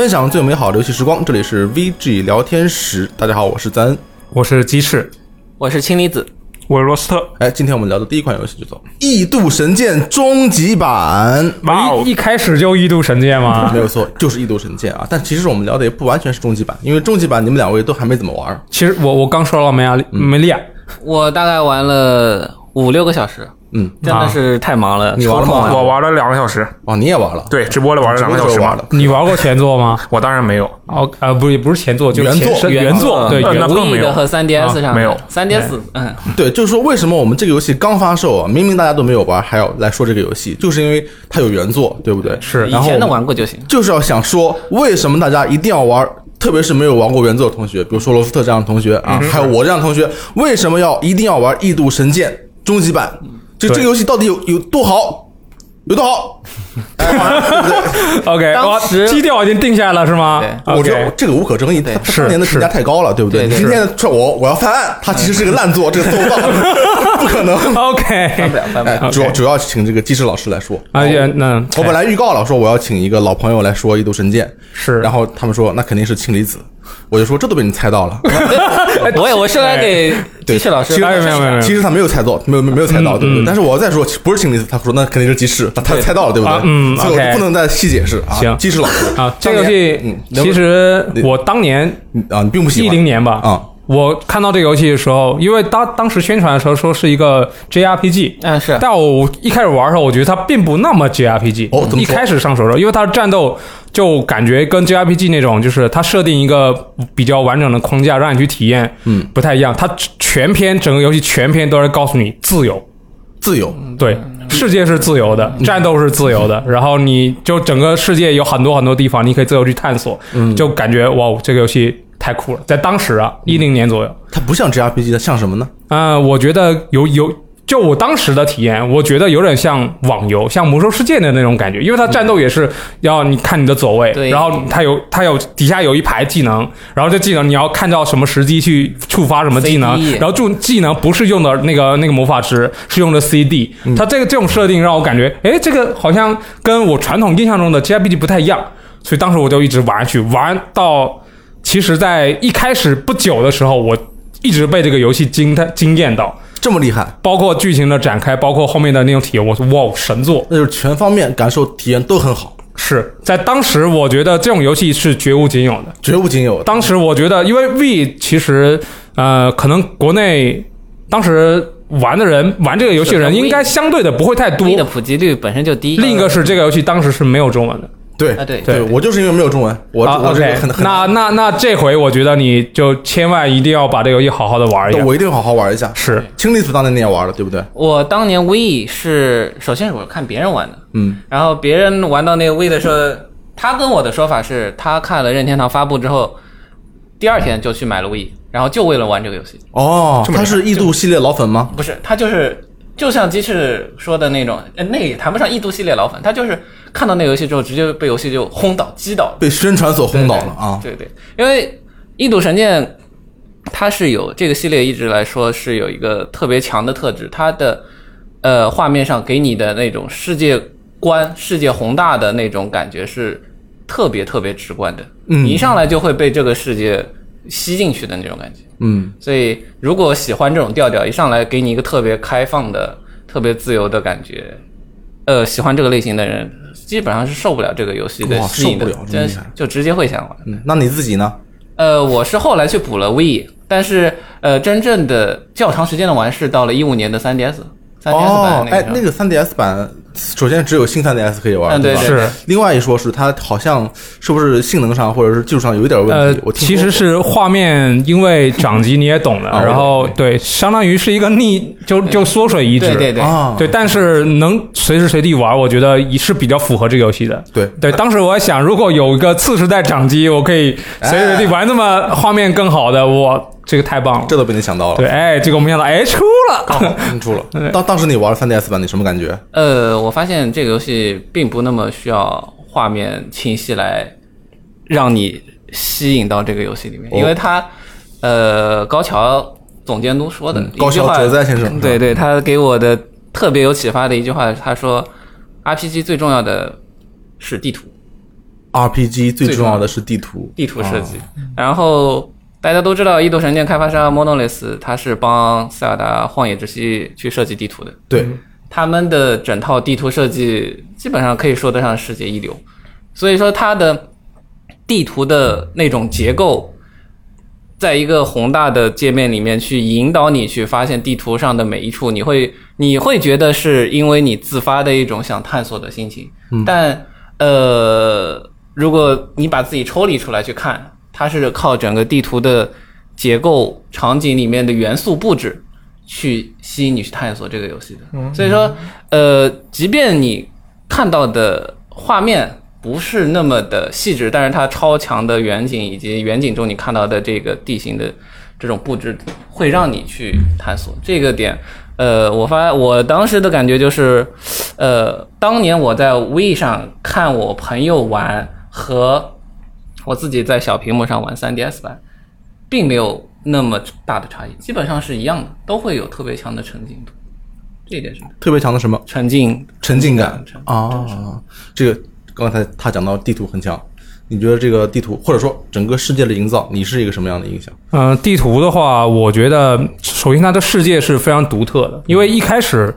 分享最美好的游戏时光，这里是 VG 聊天室。大家好，我是赞恩。我是鸡翅，我是氢离子，我是罗斯特。哎，今天我们聊的第一款游戏叫做《异度神剑》终极版。哇哦！一开始就异度神剑吗？没有错，就是《异度神剑》啊。但其实我们聊的也不完全是终极版，因为终极版你们两位都还没怎么玩。其实我我刚说了没啊，没练。我大概玩了五六个小时。嗯，真的是太忙了。你玩了吗？我玩了两个小时。哦，你也玩了？对，直播里玩了两个小时。你玩过前作吗？我当然没有。哦，啊，不是，不是前作，就是原作，原作。对，那更没有。和 3DS 上没有。3DS，嗯，对，就是说为什么我们这个游戏刚发售啊，明明大家都没有玩，还要来说这个游戏，就是因为它有原作，对不对？是。以前的玩过就行。就是要想说，为什么大家一定要玩？特别是没有玩过原作的同学，比如说罗斯特这样的同学啊，还有我这样的同学，为什么要一定要玩《异度神剑》终极版？就这个游戏到底有有多好，有多好？OK，当时基调已经定下来了是吗？我觉得这个无可争议。对，当年的评价太高了，对不对？今天说我我要翻案，他其实是个烂作，这个做不到，不可能。OK，翻不了，翻不了。主要主要请这个技师老师来说。啊，那我本来预告了，说我要请一个老朋友来说《异度神剑》，是，然后他们说那肯定是氢离子。我就说这都被你猜到了，我也我是来给鸡翅老师，没有没有没有，其实他没有猜到，没有没有猜到，对不对？但是我再说不是氢离子，他说那肯定是鸡翅，他猜到了，对不对？嗯，所以我不能再细解释啊。行，鸡翅老师啊，这个游戏其实我当年啊，你并不喜欢一零年吧啊。我看到这个游戏的时候，因为当当时宣传的时候说是一个 JRPG，嗯是，但我一开始玩的时候，我觉得它并不那么 JRPG。哦，一开始上手的时候，因为它的战斗就感觉跟 JRPG 那种，就是它设定一个比较完整的框架让你去体验，嗯，不太一样。它全篇整个游戏全篇都是告诉你自由，自由，对，世界是自由的，战斗是自由的，然后你就整个世界有很多很多地方你可以自由去探索，嗯，就感觉哇，这个游戏。太酷了，在当时啊，一零年左右，它不像 G R P G，它像什么呢？啊、呃，我觉得有有，就我当时的体验，我觉得有点像网游，像魔兽世界的那种感觉，因为它战斗也是要你看你的走位，然后它有它有底下有一排技能，然后这技能你要看到什么时机去触发什么技能，然后就技能不是用的那个那个魔法值，是用的 CD，、嗯、它这个这种设定让我感觉，哎，这个好像跟我传统印象中的 JRPG 不太一样，所以当时我就一直玩下去，玩到。其实，在一开始不久的时候，我一直被这个游戏惊叹惊艳到，这么厉害，包括剧情的展开，包括后面的那种体验，我说哇，神作！那就是全方面感受体验都很好。是在当时，我觉得这种游戏是绝无仅有的，绝无仅有的。当时我觉得，因为 V 其实呃，可能国内当时玩的人玩这个游戏的人应该相对的不会太多，的普及率本身就低。另一个是这个游戏当时是没有中文的。对啊对对，我就是因为没有中文，我啊我这很很那那那这回我觉得你就千万一定要把这个游戏好好的玩一下，我一定好好玩一下。是，青离子当年你也玩了，对不对？我当年 V 是首先是我看别人玩的，嗯，然后别人玩到那个 V 的时候，他跟我的说法是他看了任天堂发布之后，第二天就去买了 V，然后就为了玩这个游戏。哦，他是异度系列老粉吗？不是，他就是。就像鸡翅说的那种，那也谈不上异度系列老粉，他就是看到那个游戏之后，直接被游戏就轰倒、击倒，被宣传所轰倒了啊！对对，因为印度神剑它是有这个系列一直来说是有一个特别强的特质，它的呃画面上给你的那种世界观、世界宏大的那种感觉是特别特别直观的，嗯，你一上来就会被这个世界吸进去的那种感觉。嗯，所以如果喜欢这种调调，一上来给你一个特别开放的、特别自由的感觉，呃，喜欢这个类型的人基本上是受不了这个游戏的吸引的，真就直接会想玩。嗯，那你自己呢？呃，我是后来去补了 V，但是呃，真正的较长时间的玩是到了一五年的 3DS。3DS 版哦，哎，那个 3DS 版首先只有新 3DS 可以玩，嗯，对吧？是。另外一说是它好像是不是性能上或者是技术上有一点问题？呃，我听其实是画面，因为掌机你也懂的，然后对，相当于是一个逆就就缩水移植，对对对啊，对，但是能随时随地玩，我觉得也是比较符合这个游戏的。对对，当时我在想，如果有一个次时代掌机，我可以随时随地玩那么画面更好的，我这个太棒了。这都被你想到了。对，哎，这个我没想到，哎，出了，出了。当当时你玩 3DS 版，你什么感觉？呃，我发现这个游戏并不那么需要画面清晰来让你吸引到这个游戏里面，哦因为它呃高桥总监督说的嗯高桥哲哉先生对对，他给我的特别有启发的一句话，他说 RPG 最重要的是地图。RPG 最重要的是地图，地图设计。然后大家都知道，《异度神剑》开发商 Monolith，他是帮《塞尔达：荒野之息》去设计地图的。对，他们的整套地图设计基本上可以说得上世界一流。所以说，它的地图的那种结构，在一个宏大的界面里面去引导你去发现地图上的每一处，你会你会觉得是因为你自发的一种想探索的心情。但呃。如果你把自己抽离出来去看，它是靠整个地图的结构、场景里面的元素布置去吸引你去探索这个游戏的。所以说，呃，即便你看到的画面不是那么的细致，但是它超强的远景以及远景中你看到的这个地形的这种布置，会让你去探索这个点。呃，我发我当时的感觉就是，呃，当年我在 We 上看我朋友玩。和我自己在小屏幕上玩 3DS 版，并没有那么大的差异，基本上是一样的，都会有特别强的沉浸度。这一点是特别强的什么？沉浸沉浸感啊！这个刚才他讲到地图很强，你觉得这个地图或者说整个世界的营造，你是一个什么样的印象？嗯，地图的话，我觉得首先它的世界是非常独特的，因为一开始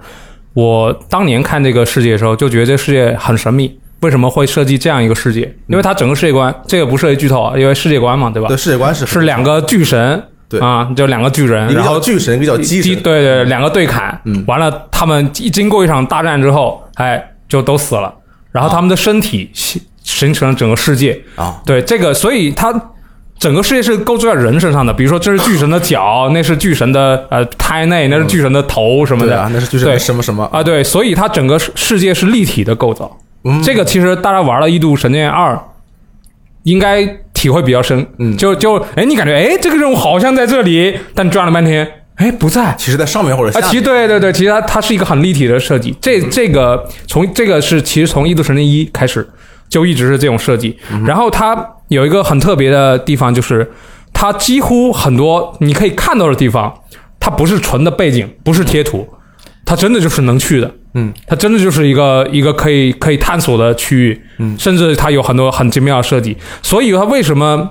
我当年看这个世界的时候，就觉得这世界很神秘。为什么会设计这样一个世界？因为它整个世界观，这个不涉及剧透啊，因为世界观嘛，对吧？对，世界观是是两个巨神，对。啊，就两个巨人，然后巨神，一个叫鸡神，对对，两个对砍，嗯，完了，他们一经过一场大战之后，哎，就都死了，然后他们的身体形形成了整个世界。啊，对这个，所以它整个世界是构筑在人身上的，比如说这是巨神的脚，那是巨神的呃胎内，那是巨神的头什么的，那是巨神什么什么。啊，对，所以它整个世界是立体的构造。这个其实大家玩了《异度神剑二》，应该体会比较深。嗯，就就哎，你感觉哎，这个任务好像在这里，但转了半天，哎，不在。其实，在上面或者啊，其实对对对，其实它它是一个很立体的设计。这这个从这个是其实从《异度神剑一》开始就一直是这种设计。然后它有一个很特别的地方，就是它几乎很多你可以看到的地方，它不是纯的背景，不是贴图，它真的就是能去的。嗯，它真的就是一个一个可以可以探索的区域，嗯，甚至它有很多很精妙的设计。所以它为什么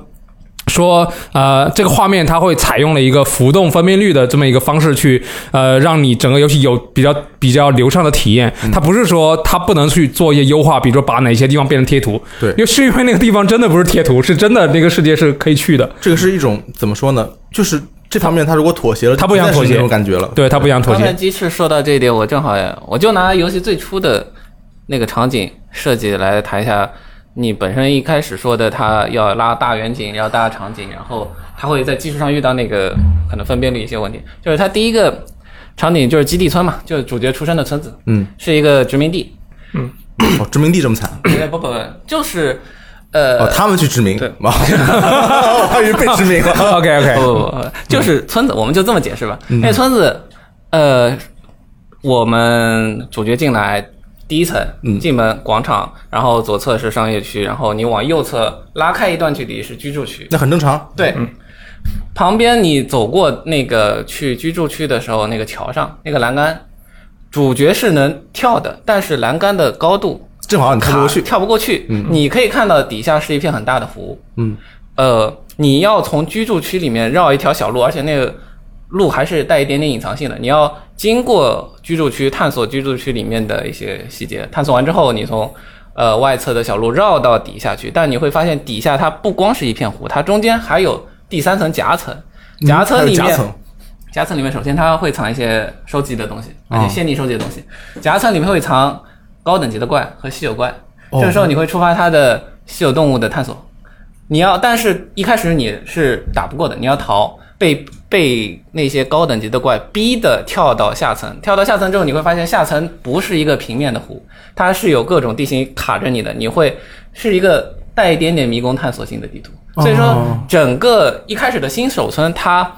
说呃这个画面它会采用了一个浮动分辨率的这么一个方式去呃让你整个游戏有比较比较流畅的体验？它不是说它不能去做一些优化，比如说把哪些地方变成贴图，对，因为是因为那个地方真的不是贴图，是真的那个世界是可以去的。这个是一种怎么说呢？就是。这方面他如果妥协了，他不想妥协那种感觉了。对他不想妥协。刚才鸡翅说到这一点，我正好我就拿游戏最初的那个场景设计来谈一下。你本身一开始说的，他要拉大远景，要大场景，然后他会在技术上遇到那个可能分辨率一些问题。就是他第一个场景就是基地村嘛，就是主角出生的村子，嗯，是一个殖民地，嗯，哦，殖民地这么惨？不不不，就是。呃，他们去殖民，对，我还以为被殖民了。OK OK，不不不，就是村子，我们就这么解释吧。那村子，呃，我们主角进来第一层，进门广场，然后左侧是商业区，然后你往右侧拉开一段距离是居住区，那很正常。对，旁边你走过那个去居住区的时候，那个桥上那个栏杆，主角是能跳的，但是栏杆的高度。正好你跳不过去，跳不过去。嗯，你可以看到底下是一片很大的湖。嗯，呃，你要从居住区里面绕一条小路，而且那个路还是带一点点隐藏性的。你要经过居住区，探索居住区里面的一些细节。探索完之后，你从呃外侧的小路绕到底下去，但你会发现底下它不光是一片湖，它中间还有第三层夹层。夹层里面，夹层里面首先它会藏一些收集的东西，而且限定收集的东西。夹层里面会藏。高等级的怪和稀有怪，这个时候你会触发它的稀有动物的探索。你要，但是一开始你是打不过的，你要逃，被被那些高等级的怪逼的跳到下层。跳到下层之后，你会发现下层不是一个平面的湖，它是有各种地形卡着你的。你会是一个带一点点迷宫探索性的地图。所以说，整个一开始的新手村，它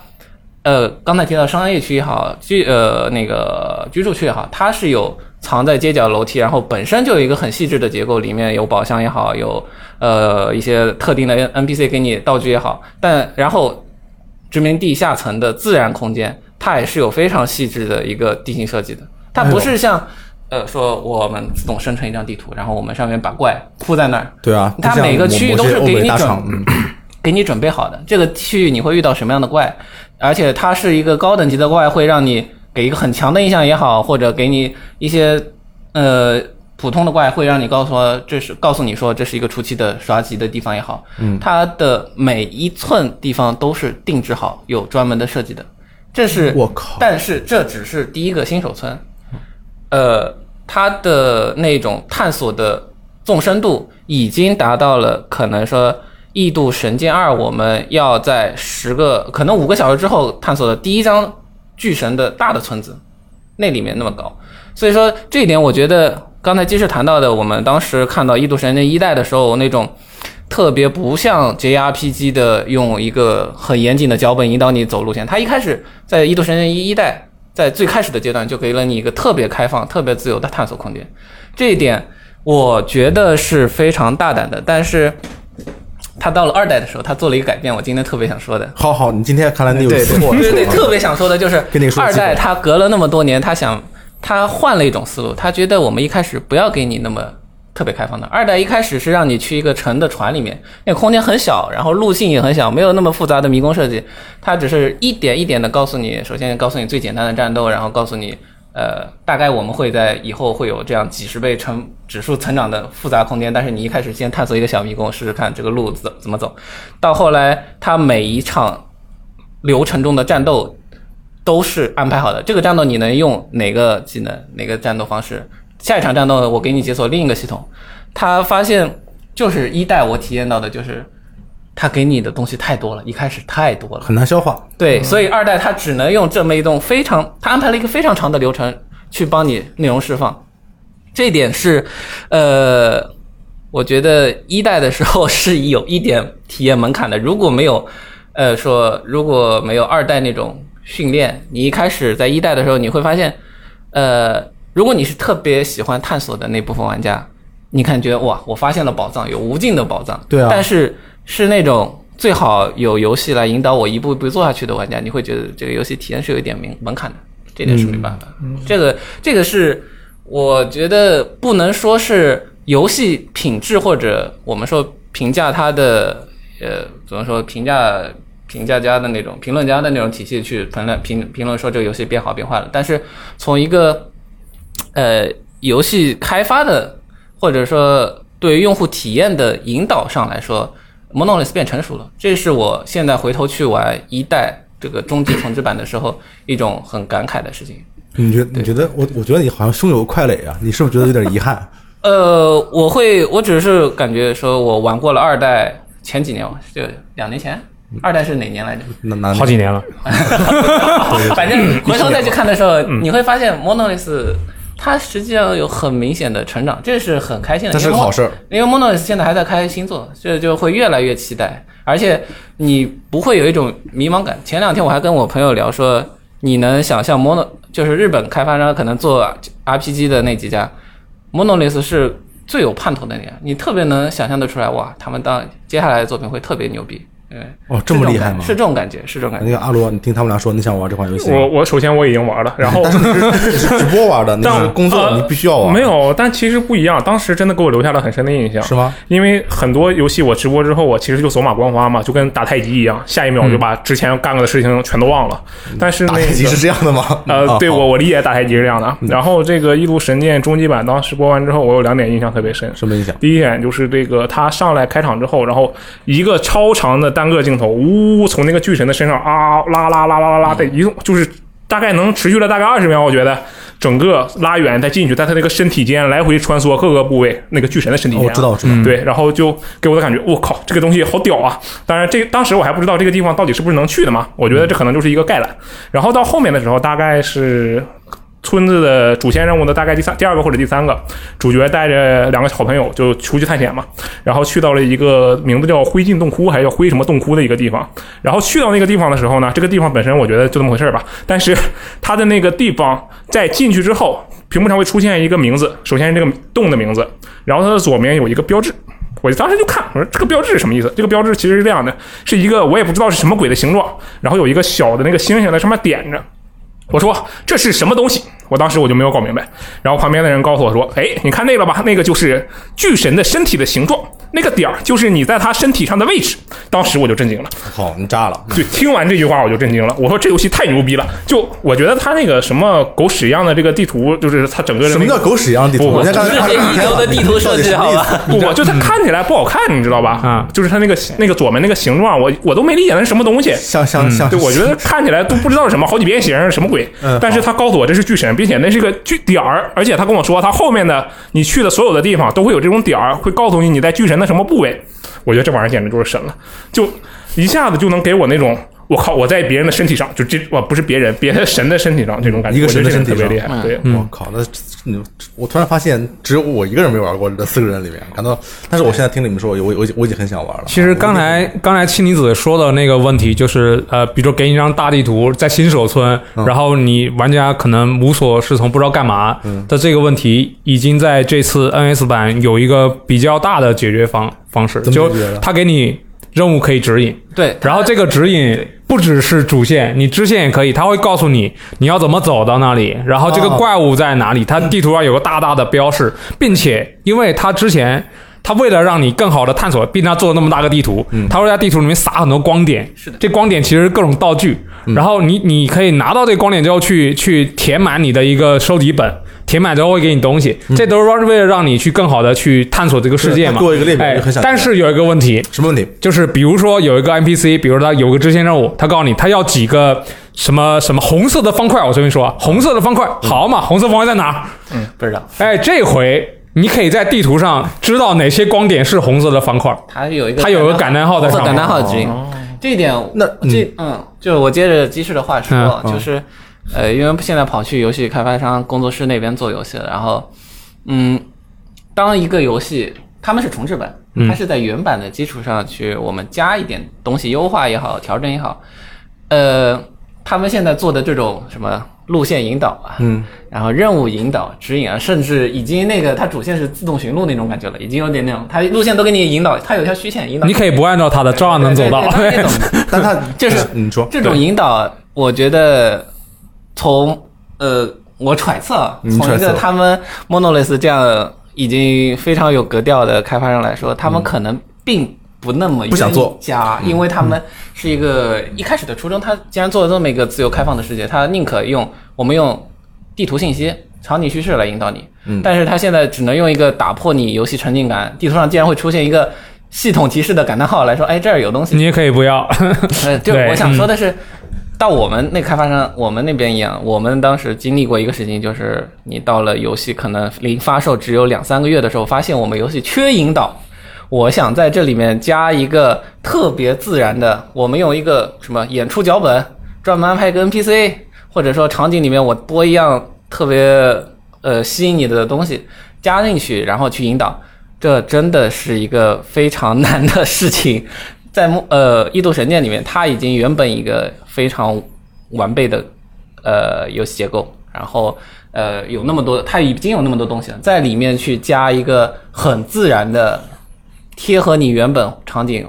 呃，刚才提到商业区也好，居呃那个居住区也好，它是有。藏在街角楼梯，然后本身就有一个很细致的结构，里面有宝箱也好，有呃一些特定的 N NPC 给你道具也好，但然后殖民地下层的自然空间，它也是有非常细致的一个地形设计的，它不是像呃，说我们自动生成一张地图，然后我们上面把怪铺在那儿。对啊，它每个区域都是给你整嗯给你准备好的，这个区域你会遇到什么样的怪，而且它是一个高等级的怪，会让你给一个很强的印象也好，或者给你一些呃普通的怪，会让你告诉说这是告诉你说这是一个初期的刷级的地方也好，嗯，它的每一寸地方都是定制好，有专门的设计的，这是我靠，但是这只是第一个新手村，呃，它的那种探索的纵深度已经达到了可能说。异度神剑二，我们要在十个可能五个小时之后探索的第一张巨神的大的村子，那里面那么高，所以说这一点我觉得刚才鸡翅谈到的，我们当时看到异度神剑一代的时候那种特别不像 JRPG 的用一个很严谨的脚本引导你走路线，它一开始在异度神剑一一代在最开始的阶段就给了你一个特别开放、特别自由的探索空间，这一点我觉得是非常大胆的，但是。他到了二代的时候，他做了一个改变，我今天特别想说的。好好，你今天看来你有对对对，特别想说的就是跟你说，二代他隔了那么多年，他想他换了一种思路，他觉得我们一开始不要给你那么特别开放的。二代一开始是让你去一个沉的船里面，那个空间很小，然后路径也很小，没有那么复杂的迷宫设计，它只是一点一点的告诉你，首先告诉你最简单的战斗，然后告诉你。呃，大概我们会在以后会有这样几十倍成指数成长的复杂空间，但是你一开始先探索一个小迷宫，试试看这个路怎怎么走。到后来，它每一场流程中的战斗都是安排好的。这个战斗你能用哪个技能，哪个战斗方式？下一场战斗我给你解锁另一个系统。他发现就是一代我体验到的就是。他给你的东西太多了，一开始太多了，很难消化。对，所以二代他只能用这么一种非常，他安排了一个非常长的流程去帮你内容释放。这一点是，呃，我觉得一代的时候是有一点体验门槛的。如果没有，呃，说如果没有二代那种训练，你一开始在一代的时候，你会发现，呃，如果你是特别喜欢探索的那部分玩家，你感觉哇，我发现了宝藏，有无尽的宝藏。对啊，但是。是那种最好有游戏来引导我一步一步做下去的玩家，你会觉得这个游戏体验是有一点门门槛的，这点是没办法。这个这个是我觉得不能说是游戏品质或者我们说评价它的呃怎么说评价评价家的那种评论家的那种体系去评论评评论说这个游戏变好变坏了。但是从一个呃游戏开发的或者说对于用户体验的引导上来说。Monolith 变成熟了，这是我现在回头去玩一代这个终极重置版的时候一种很感慨的事情。你觉你觉得我我觉得你好像胸有快垒啊，你是不是觉得有点遗憾？呃，我会，我只是感觉说我玩过了二代，前几年就两年前，二代是哪年来着？那那好几年了。反正回头再去看的时候，你会发现 Monolith。它实际上有很明显的成长，这是很开心的，这是好事。因为 Monolith 现在还在开新作，这就会越来越期待，而且你不会有一种迷茫感。前两天我还跟我朋友聊说，你能想象 Mono 就是日本开发商可能做 RPG 的那几家，Monolith 是最有盼头的那家，你特别能想象得出来，哇，他们当接下来的作品会特别牛逼。哦，这么厉害吗？是这种感觉，是这种感觉。那个阿罗，你听他们俩说，你想玩这款游戏？我我首先我已经玩了，然后是直播玩的，那是工作，你必须要玩。没有，但其实不一样。当时真的给我留下了很深的印象，是吗？因为很多游戏我直播之后，我其实就走马观花嘛，就跟打太极一样，下一秒就把之前干过的事情全都忘了。但是打太极是这样的吗？呃，对我我理解打太极是这样的。然后这个《异度神剑》终极版当时播完之后，我有两点印象特别深。什么印象？第一点就是这个他上来开场之后，然后一个超长的单个镜头，呜。呜，从那个巨神的身上啊，拉拉拉拉拉拉的移动，就是大概能持续了大概二十秒，我觉得整个拉远再进去，在他那个身体间来回穿梭各个部位，那个巨神的身体间，我知道，知道，对，然后就给我的感觉，我靠，这个东西好屌啊！当然，这当时我还不知道这个地方到底是不是能去的嘛，我觉得这可能就是一个概览。然后到后面的时候，大概是。村子的主线任务的大概第三、第二个或者第三个，主角带着两个好朋友就出去探险嘛，然后去到了一个名字叫灰烬洞窟，还是叫灰什么洞窟的一个地方。然后去到那个地方的时候呢，这个地方本身我觉得就这么回事吧。但是它的那个地方在进去之后，屏幕上会出现一个名字，首先是这个洞的名字，然后它的左面有一个标志。我当时就看，我说这个标志是什么意思？这个标志其实是这样的，是一个我也不知道是什么鬼的形状，然后有一个小的那个星星在上面点着。我说这是什么东西？我当时我就没有搞明白，然后旁边的人告诉我说：“哎，你看那个吧，那个就是巨神的身体的形状，那个点儿就是你在他身体上的位置。”当时我就震惊了。好，你炸了。对，听完这句话我就震惊了。我说这游戏太牛逼了！就我觉得他那个什么狗屎一样的这个地图，就是他整个什么叫狗屎一样的地图？不人家刚才世界一流的地图设计，好吧？不不，就它看起来不好看，你知道吧？啊，就是它那个那个左门那个形状，我我都没理解那是什么东西。像像像，对，我觉得看起来都不知道是什么，好几边形，什么鬼？嗯但是他告诉我这是巨神，并且那是个据点儿，而且他跟我说，他后面的你去的所有的地方都会有这种点儿，会告诉你你在巨神的什么部位。我觉得这玩意儿简直就是神了，就一下子就能给我那种。我靠！我在别人的身体上，就这我不是别人，别的神的身体上，这种感觉，一个神的身体特别厉害。对，我靠，那嗯我突然发现只有我一个人没玩过，这四个人里面感到，但是我现在听你们说，我我我我已经很想玩了。其实刚才刚才青离子说的那个问题，就是呃，比如说给你一张大地图，在新手村，嗯然后你玩家可能无所适从，不知道干嘛嗯的这个问题，已经在这次 NS 版有一个比较大的解决方方式，怎么就解决他给你任务可以指引，对，然后这个指引不只是主线，你支线也可以，它会告诉你你要怎么走到那里，然后这个哦怪物在哪里，它地图上有个大大的标示，并且因为它之前。它为了让你更好的探索，并且它做了那么大个地图，它会在地图里面撒很多光点。是的这光点其实是各种道具，然后你你可以拿到这个光点之后去去填满你的一个收集本，填满之后会给你东西，这都是为了让你去更好的去探索这个世界嘛。对它给我一个列表哎就很想但是有一个问题，什么问题？就是比如说有一个 NPC，比如他有个支线任务，他告诉你他要几个什么什么红色的方块，我随便说啊，红色的方块，好嘛，红色方块在哪儿？不知道，哎，这回你可以在地图上知道哪些光点是红色的方块，它有一个它有个感叹号在上面。红色感叹号指引。这一点，那这嗯，就是我接着鸡翅的话说，嗯嗯。就是呃，因为现在跑去游戏开发商工作室那边做游戏了，然后嗯，当一个游戏他们是重置版，嗯它是在原版的基础上去我们加一点东西，优化也好，调整也好，呃，他们现在做的这种什么路线引导啊，嗯，然后任务引导、指引啊，甚至已经那个它主线是自动寻路那种感觉了，已经有点那种，它路线都给你引导，它有条虚线引导，你可以不按照它的，照样能走到。但他 就是你说这种引导，我觉得从呃，我揣测啊，从一个他们 Monolith 这样已经非常有格调的开发商来说，他们可能并不那么不想做加，因为他们是一个一开始的初衷，他既然做了这么一个自由开放的世界，他宁可用我们用地图信息、场景叙事来引导你，嗯。但是他现在只能用一个打破你游戏沉浸感，地图上竟然会出现一个。系统提示的感叹号来说，哎，这儿有东西，你也可以不要。呃，就 对我想说的是，到我们那开发商，我们那边一样，我们当时经历过一个事情，就是你到了游戏可能离发售只有两三个月的时候，发现我们游戏缺引导。我想在这里面加一个特别自然的，我们用一个什么演出脚本，专门安排一个 NPC，或者说场景里面我播一样特别呃吸引你的东西加进去，然后去引导。这真的是一个非常难的事情，在木呃《异度神剑》里面，它已经原本一个非常完备的呃游戏结构，然后呃有那么多，它已经有那么多东西了，在里面去加一个很自然的贴合你原本场景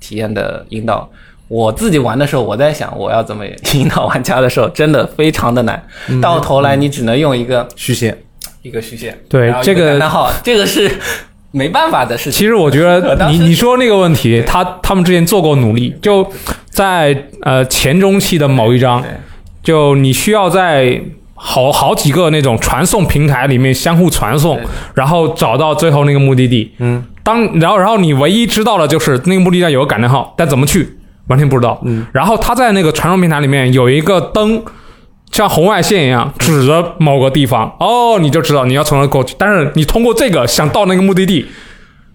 体验的引导。我自己玩的时候，我在想我要怎么引导玩家的时候，真的非常的难。到头来你只能用一个虚线，一个虚线，对这个感叹号，这个是没办法的事情。其实我觉得你你说那个问题，他他们之前做过努力，就在呃前中期的某一章，就你需要在好好几个那种传送平台里面相互传送，然后找到最后那个目的地。嗯，当然后然后你唯一知道的就是那个目的地上有个感叹号，但怎么去完全不知道。嗯，然后他在那个传送平台里面有一个灯。像红外线一样指着某个地方，哦，你就知道你要从那过去。但是你通过这个想到那个目的地，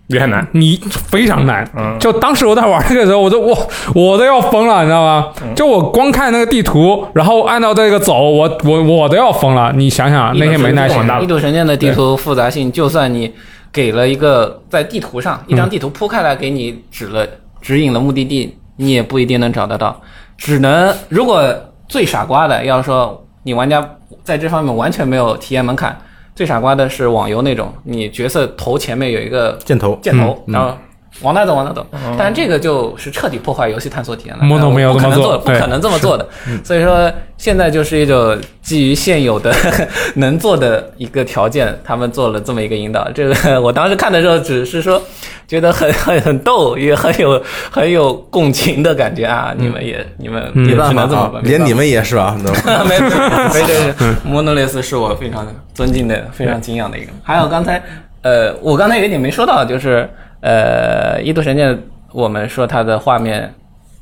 也很难。你非常难。嗯就当时我在玩这个时候，我都我我都要疯了，你知道吗？嗯就我光看那个地图，然后按照这个走，我我我都要疯了。你想想那些没耐心。异度神剑的地图复杂性，就算你给了一个在地图上一张地图铺开来给你指了指引了目的地，你也不一定能找得到。只能如果最傻瓜的，要说你玩家在这方面完全没有体验门槛，最傻瓜的是网游那种，你角色头前面有一个箭头，箭头，嗯然后往那走往那走。但是这个就是彻底破坏游戏探索体验了。Mono 没有不可这么做能做，不可能这么做的。所以说现在就是一种基于现有的 能做的一个条件，他们做了这么一个引导。这个我当时看的时候只是说觉得很 很很逗，也很有很有共情的感觉啊！你们也你们嗯也只没办法啊能这么办，，连你们也是吧 没有，没对对，Monolith 是我非常尊敬的、非常敬仰的一个。还有刚才，呃，我刚才有一点没说到，就是呃，《异度神剑》，我们说它的画面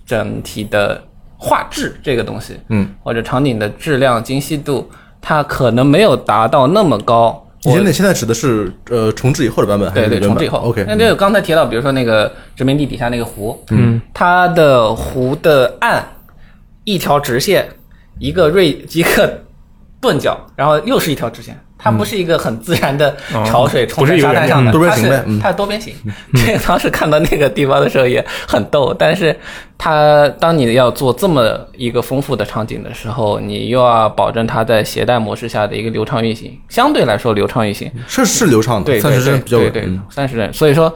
整体的画质这个东西，嗯，或者场景的质量精细度，它可能没有达到那么高。你我现在现在指的是呃重置以后的版本还对对，是原版重置以后？OK，那这个刚才提到，比如说那个殖民地底下那个湖，嗯，它的湖的岸一条直线，一个锐一个钝角，然后又是一条直线。它不是一个很自然的潮水冲在沙滩上的，它是它是多边形。这个当时看到那个地方的时候也很逗，但是它当你要做这么一个丰富的场景的时候，你又要保证它在携带模式下的一个流畅运行，相对来说流畅运行，是是流畅的，对，三十对帧比较稳。对对嗯，三十帧。所以说，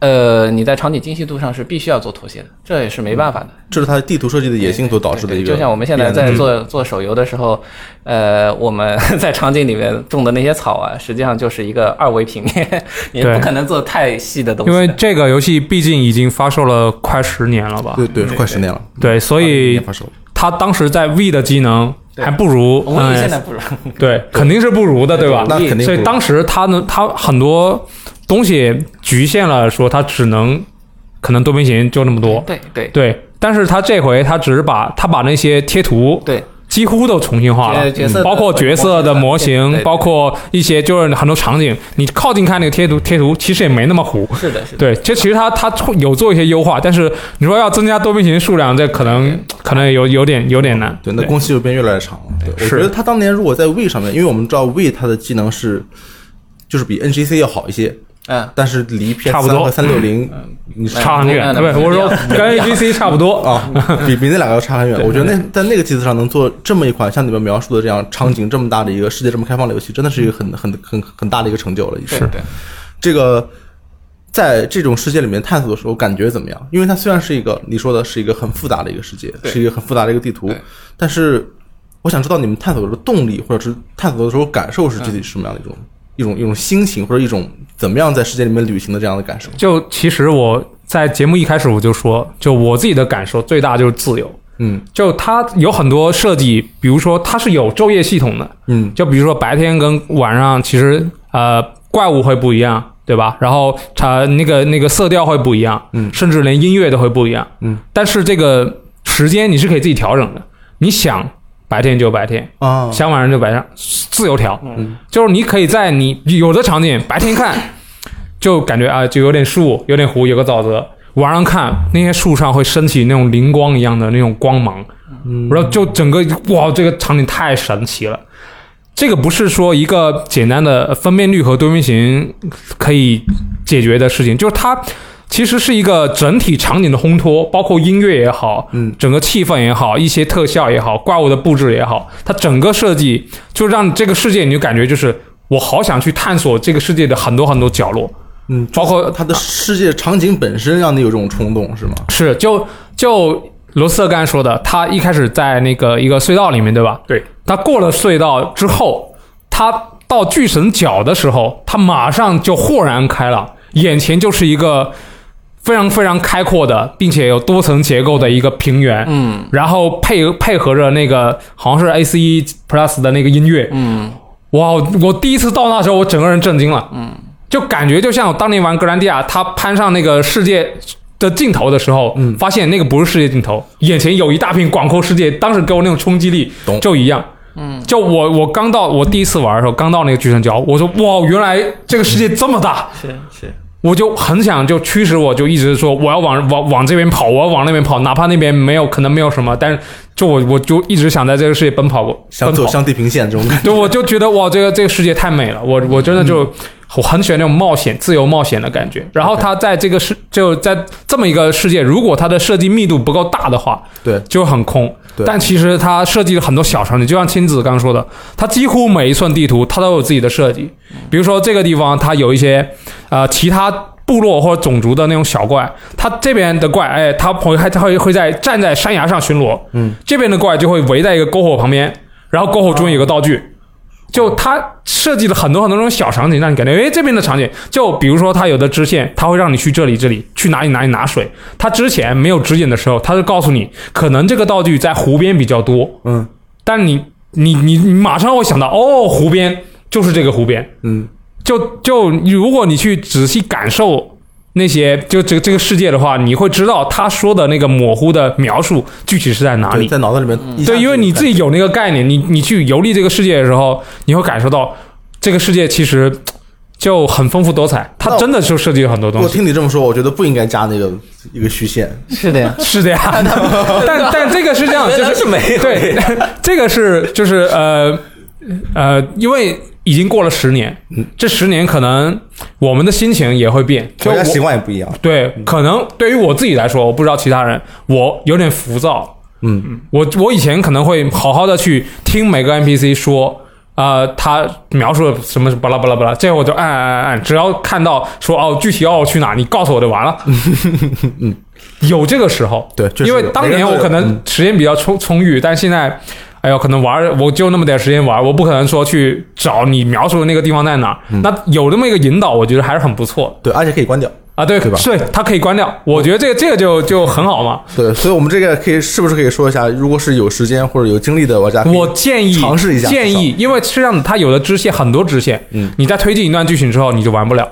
呃，你在场景精细度上是必须要做妥协的，这也是没办法的。这是它地图设计的野心所导致的一个。就像我们现在在做做手游的时候，呃，我们 在场景里面种的那些草啊，实际上就是一个二维平面，也不可能做太细的东西的。因为这个游戏毕竟已经发售了快十年了吧？对对，快十年了，对，所以。它当时在 V 的机能还不如我们现在不如，对，肯定是不如的，对吧？那肯定所以当时他呢，他很多东西局限了，说它只能可能多边形就那么多，对对对。但是他这回他只是把他把那些贴图对，几乎都重新画了包括角色的模型，包括一些就是很多场景，你靠近看那个贴图，贴图其实也没那么糊。是的，是的。对，这其实它它有做一些优化，但是你说要增加多边形数量，这可能可能有有点有点难。对，那工期就变越来越长了。对，我觉得他当年如果在 V 上面，因为我们知道 V 它的技能是就是比 NGC 要好一些，嗯，但是离 PS 差不多和三六零你是差很远，嗯不是我说跟 AGC 差不多。啊，比比那两个要差很远。我觉得那在那个机子上能做这么一款像你们描述的这样场景这么大的一个世界这么开放的游戏，真的是一个很很很很大的一个成就了。已经对对。这个在这种世界里面探索的时候，感觉怎么样？因为它虽然是一个你说的是一个很复杂的一个世界，是一个很复杂的一个地图，但是我想知道你们探索的动力，或者是探索的时候感受是具体什么样的一种、一种一种心情，或者一种怎么样在世界里面旅行的这样的感受。就其实我在节目一开始我就说，就我自己的感受最大就是自由。嗯就它有很多设计，比如说它是有昼夜系统的，嗯就比如说白天跟晚上，其实呃怪物会不一样，对吧？然后它那个那个色调会不一样，嗯甚至连音乐都会不一样，嗯。但是这个时间你是可以自己调整的，你想白天就白天，啊，想晚上就晚上，自由调。嗯，就是你可以在你有的场景白天看，就感觉啊，就有点树，有点湖，有个沼泽。晚上看那些树上会升起那种灵光一样的那种光芒，嗯然后就整个哇，这个场景太神奇了。这个不是说一个简单的分辨率和多边形可以解决的事情，就是它其实是一个整体场景的烘托，包括音乐也好，嗯，整个气氛也好，一些特效也好，怪物的布置也好，它整个设计就让这个世界你就感觉就是我好想去探索这个世界的很多很多角落，嗯，包括它的世界场景本身让你有这种冲动，是吗？是就就罗斯特刚才说的，他一开始在那个一个隧道里面，对吧？对，他过了隧道之后，他到巨神角的时候，他马上就豁然开朗，眼前就是一个非常非常开阔的，并且有多层结构的一个平原。嗯。然后配配合着那个好像是 A C E Plus 的那个音乐，嗯。哇！我第一次到那时候，我整个人震惊了，嗯，就感觉就像我当年玩格兰蒂亚，他攀上那个世界的尽头的时候，嗯。发现那个不是世界尽头，眼前有一大片广阔世界，当时给我那种冲击力懂。就一样。嗯，就我我刚到我第一次玩的时候，刚到那个巨神礁，我说哇，原来这个世界这么大，是是，我就很想就驱使我，就一直说我要往往往这边跑，我要往那边跑，哪怕那边没有可能没有什么，但是就我我就一直想在这个世界奔跑过，奔跑像走向地平线这种感觉。对，我就觉得哇，这个这个世界太美了，我 我真的就、我很喜欢那种冒险、自由冒险的感觉。然后它在这个世就在这么一个世界，如果它的设计密度不够大的话，对，就很空。对但其实它设计了很多小场景，就像亲子刚刚说的，它几乎每一寸地图它都有自己的设计。比如说这个地方它有一些呃其他部落或者种族的那种小怪，他这边的怪，哎，他会还他会会在站在山崖上巡逻，嗯，这边的怪就会围在一个篝火旁边，然后篝火中间有个道具。就他设计了很多很多那种小场景，让你感觉，哎，这边的场景，就比如说他有的支线，他会让你去这里这里，去哪里哪里拿水。他之前没有指引的时候，他就告诉你，可能这个道具在湖边比较多，嗯，但你你你你马上会想到，哦，湖边就是这个湖边，嗯，就就如果你去仔细感受那些就这个这个世界的话，你会知道他说的那个模糊的描述具体是在哪里。在脑子里面对，因为你自己有那个概念，你你去游历这个世界的时候，你会感受到这个世界其实就很丰富多彩，它真的就涉及了很多东西我。听你这么说，我觉得不应该加那个一个虚线。是的呀，是的呀，但但这个是这样，就是是没有对，这个是就是呃呃，因为已经过了十年，这十年可能我们的心情也会变，就我大家习惯也不一样。对，可能对于我自己来说，我不知道其他人，我有点浮躁。嗯，我我以前可能会好好的去听每个 NPC 说，呃，他描述了什么巴拉巴拉巴拉，这个我就按按按按，只要看到说哦，具体要去哪，你告诉我就完了。嗯，有这个时候，对就是因为当年我可能时间比较充充裕，但现在。哎呦，可能玩我就那么点时间玩，我不可能说去找你描述的那个地方在哪儿。嗯那有这么一个引导，我觉得还是很不错的。对，而且可以关掉。啊，对对吧对，它可以关掉。我觉得这个这个就就很好嘛。对，所以我们这个可以是不是可以说一下，如果是有时间或者有精力的玩家，我建议尝试一下建议，因为是这样的，它有的支线很多支线，嗯，你在推进一段剧情之后，你就玩不了，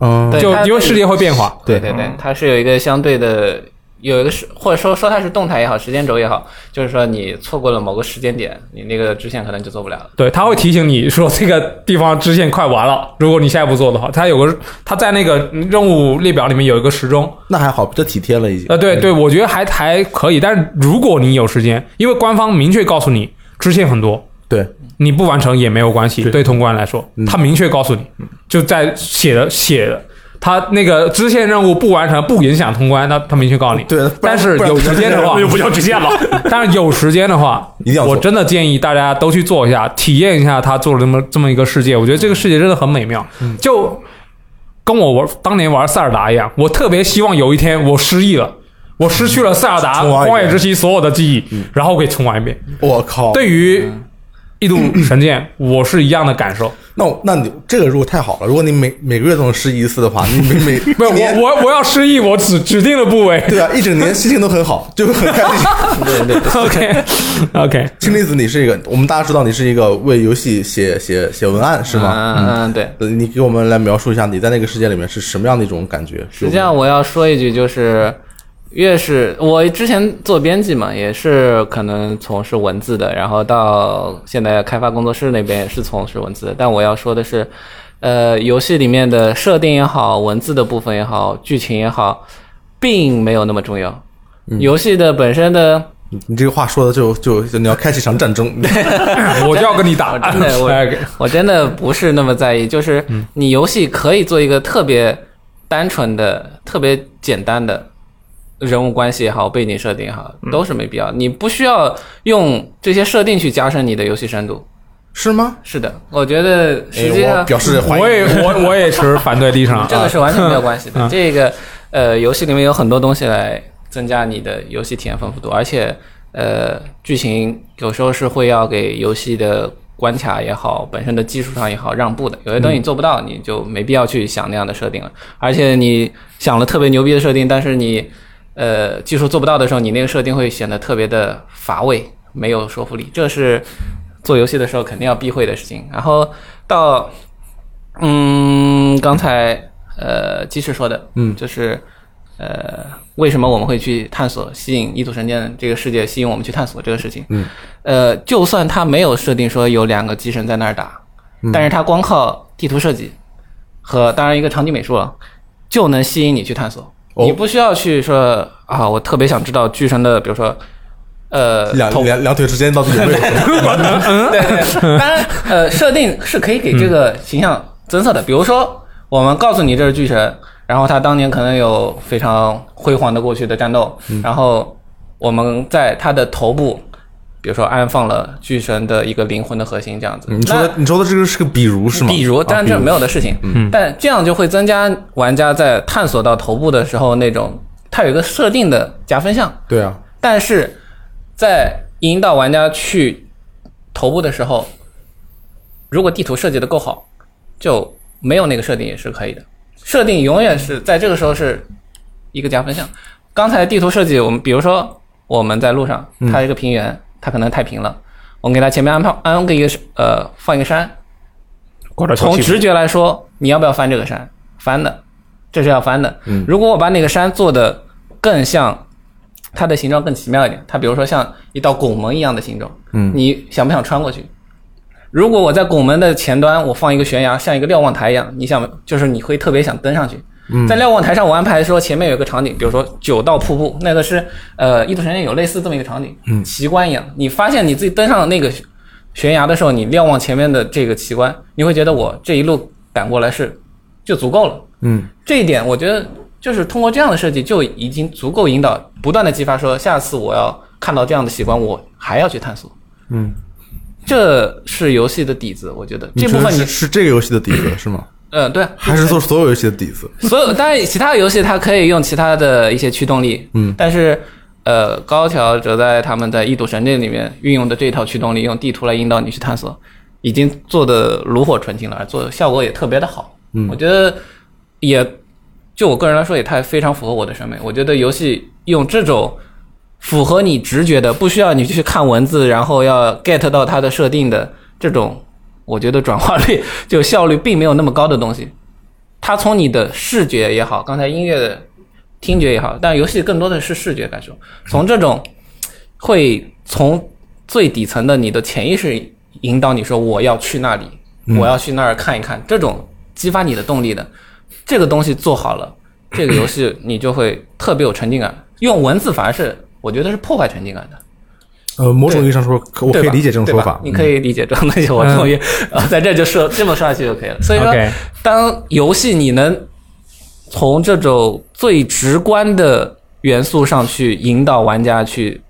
嗯，就因为世界会变化。对对对，它是有一个相对的，有一个是或者说说它是动态也好，时间轴也好，就是说你错过了某个时间点，你那个支线可能就做不了了。对，它会提醒你说这个地方支线快完了，如果你现在不做的话，它有个它在那个任务列表里面有一个时钟。那还好，比较体贴了已经。呃，对对，我觉得还还可以，但是如果你有时间，因为官方明确告诉你支线很多，对，你不完成也没有关系，对对通关来说，他明确告诉你，就在写的写的，他那个支线任务不完成不影响通关，他他明确告诉你。对但是有时间的话那，就不叫支线了。但是有时间的话，一定要做我真的建议大家都去做一下，体验一下他做了这么这么一个世界。我觉得这个世界真的很美妙，嗯就跟我玩当年玩塞尔达一样，我特别希望有一天我失忆了。我失去了塞尔达荒野之息所有的记忆，然后可以重玩一遍。我靠，对于异度神剑，我是一样的感受。那我那你这个如果太好了，如果你每每个月都能失忆一次的话，你每每 不是我我我要失忆，我指指定的部位。对啊，一整年心情都很好，就很开心。对对对，OK OK，氢离子，你是一个，我们大家知道你是一个为游戏写写写文案是吗？嗯嗯，对。呃你给我们来描述一下你在那个世界里面是什么样的一种感觉？实际上，我要说一句，就是越是我之前做编辑嘛，也是可能从事文字的，然后到现在开发工作室那边也是从事文字的。但我要说的是，呃，游戏里面的设定也好，文字的部分也好，剧情也好，并没有那么重要。游戏的本身的你你这个话说的就就就你要开启一场战争，我就要跟你打。我真的我哎我真的不是那么在意，就是你游戏可以做一个特别单纯的、特别简单的人物关系也好、背景设定也好，都是没必要。你不需要用这些设定去加深你的游戏深度。是吗？是的，我觉得实际上表示 怀疑。我也我我也持反对立场。这个是完全没有关系的。嗯这个呃，游戏里面有很多东西来增加你的游戏体验丰富度，而且呃，剧情有时候是会要给游戏的关卡也好，本身的技术上也好让步的。有些东西你做不到，你就没必要去想那样的设定了。而且你想了特别牛逼的设定，但是你呃技术做不到的时候，你那个设定会显得特别的乏味，没有说服力。这是做游戏的时候肯定要避讳的事情。然后到嗯，刚才呃鸡翅说的，嗯就是呃为什么我们会去探索吸引异度神剑这个世界，吸引我们去探索这个事情，嗯，呃，就算他没有设定说有两个机神在那儿打，嗯但是他光靠地图设计和当然一个场景美术了，就能吸引你去探索。哦你不需要去说啊，我特别想知道巨神的，比如说，呃，两两两腿之间到底有没有？对对，当然，呃，设定是可以给这个形象增色的。比如说，我们告诉你这是巨神，然后他当年可能有非常辉煌的过去的战斗，然后我们在他的头部比如说安放了巨神的一个灵魂的核心这样子。你说的你说的这个是个比如是吗？比如，但这没有的事情。嗯但这样就会增加玩家在探索到头部的时候那种，它有一个设定的加分项。对啊，但是在引导玩家去头部的时候，如果地图设计的够好，就没有那个设定也是可以的。设定永远是在这个时候是一个加分项。刚才地图设计，我们比如说我们在路上，它一个平原，它可能太平了，我们给它前面安排安个一个呃放一个山，挂点小气从直觉来说，你要不要翻这个山？翻的，这是要翻的。嗯如果我把那个山做的更像它的形状更奇妙一点，它比如说像一道拱门一样的形状，嗯你想不想穿过去？如果我在拱门的前端我放一个悬崖，像一个瞭望台一样，你想就是你会特别想登上去。嗯在瞭望台上，我安排说前面有一个场景，比如说九道瀑布，那个是呃《异度神剑》有类似这么一个场景，嗯奇观一样。你发现你自己登上那个悬崖的时候，你瞭望前面的这个奇观，你会觉得我这一路赶过来是就足够了。嗯，这一点我觉得就是通过这样的设计就已经足够引导，不断的激发说下次我要看到这样的奇观，我还要去探索。嗯，这是游戏的底子，我觉得这部分你是是这个游戏的底子是吗？嗯对，还是做所有游戏的底子？所有，当然其他游戏它可以用其他的一些驱动力，嗯但是呃，高桥则在他们在《异度神剑》里面运用的这套驱动力，用地图来引导你去探索，已经做的炉火纯青了，做的效果也特别的好。嗯我觉得也就我个人来说，也太非常符合我的审美。我觉得游戏用这种符合你直觉的，不需要你去看文字，然后要 get 到它的设定的这种，我觉得转化率就效率并没有那么高的东西。它从你的视觉也好，刚才音乐的听觉也好，但游戏更多的是视觉感受。从这种会从最底层的你的潜意识引导你说我要去那里，我要去那儿看一看，这种激发你的动力的这个东西做好了，这个游戏你就会特别有沉浸感。用文字反而是我觉得是破坏沉浸感的。呃，某种意义上说，我可以理解这种说法。嗯你可以理解这种东西，我终于 呃在这就说这么说下去就可以了。所以说当游戏你能从这种最直观的元素上去引导玩家去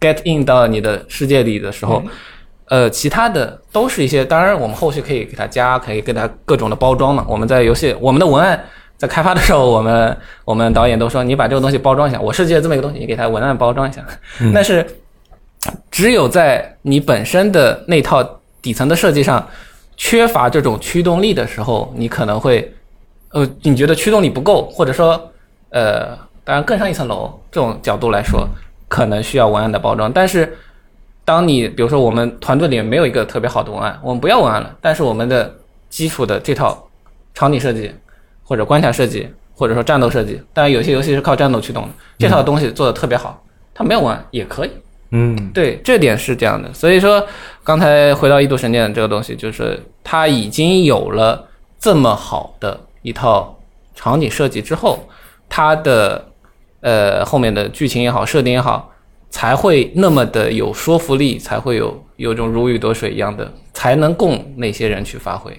get in 到你的世界里的时候，呃，其他的都是一些，当然我们后续可以给它加，可以给它各种的包装嘛。我们在游戏我们的文案在开发的时候，我们我们导演都说你把这个东西包装一下，我设计了这么一个东西，你给它文案包装一下。但是只有在你本身的那套底层的设计上缺乏这种驱动力的时候，你可能会，呃，你觉得驱动力不够，或者说，呃，当然更上一层楼这种角度来说，可能需要文案的包装。但是，当你比如说我们团队里面没有一个特别好的文案，我们不要文案了，但是我们的基础的这套场景设计或者关卡设计或者说战斗设计，当然有些游戏是靠战斗驱动的，这套东西做的特别好，它没有玩也可以。嗯对，这点是这样的。所以说，刚才回到《异度神剑》这个东西，就是它已经有了这么好的一套场景设计之后，它的呃后面的剧情也好，设定也好，才会那么的有说服力，才会有有种如鱼得水一样的，才能供那些人去发挥，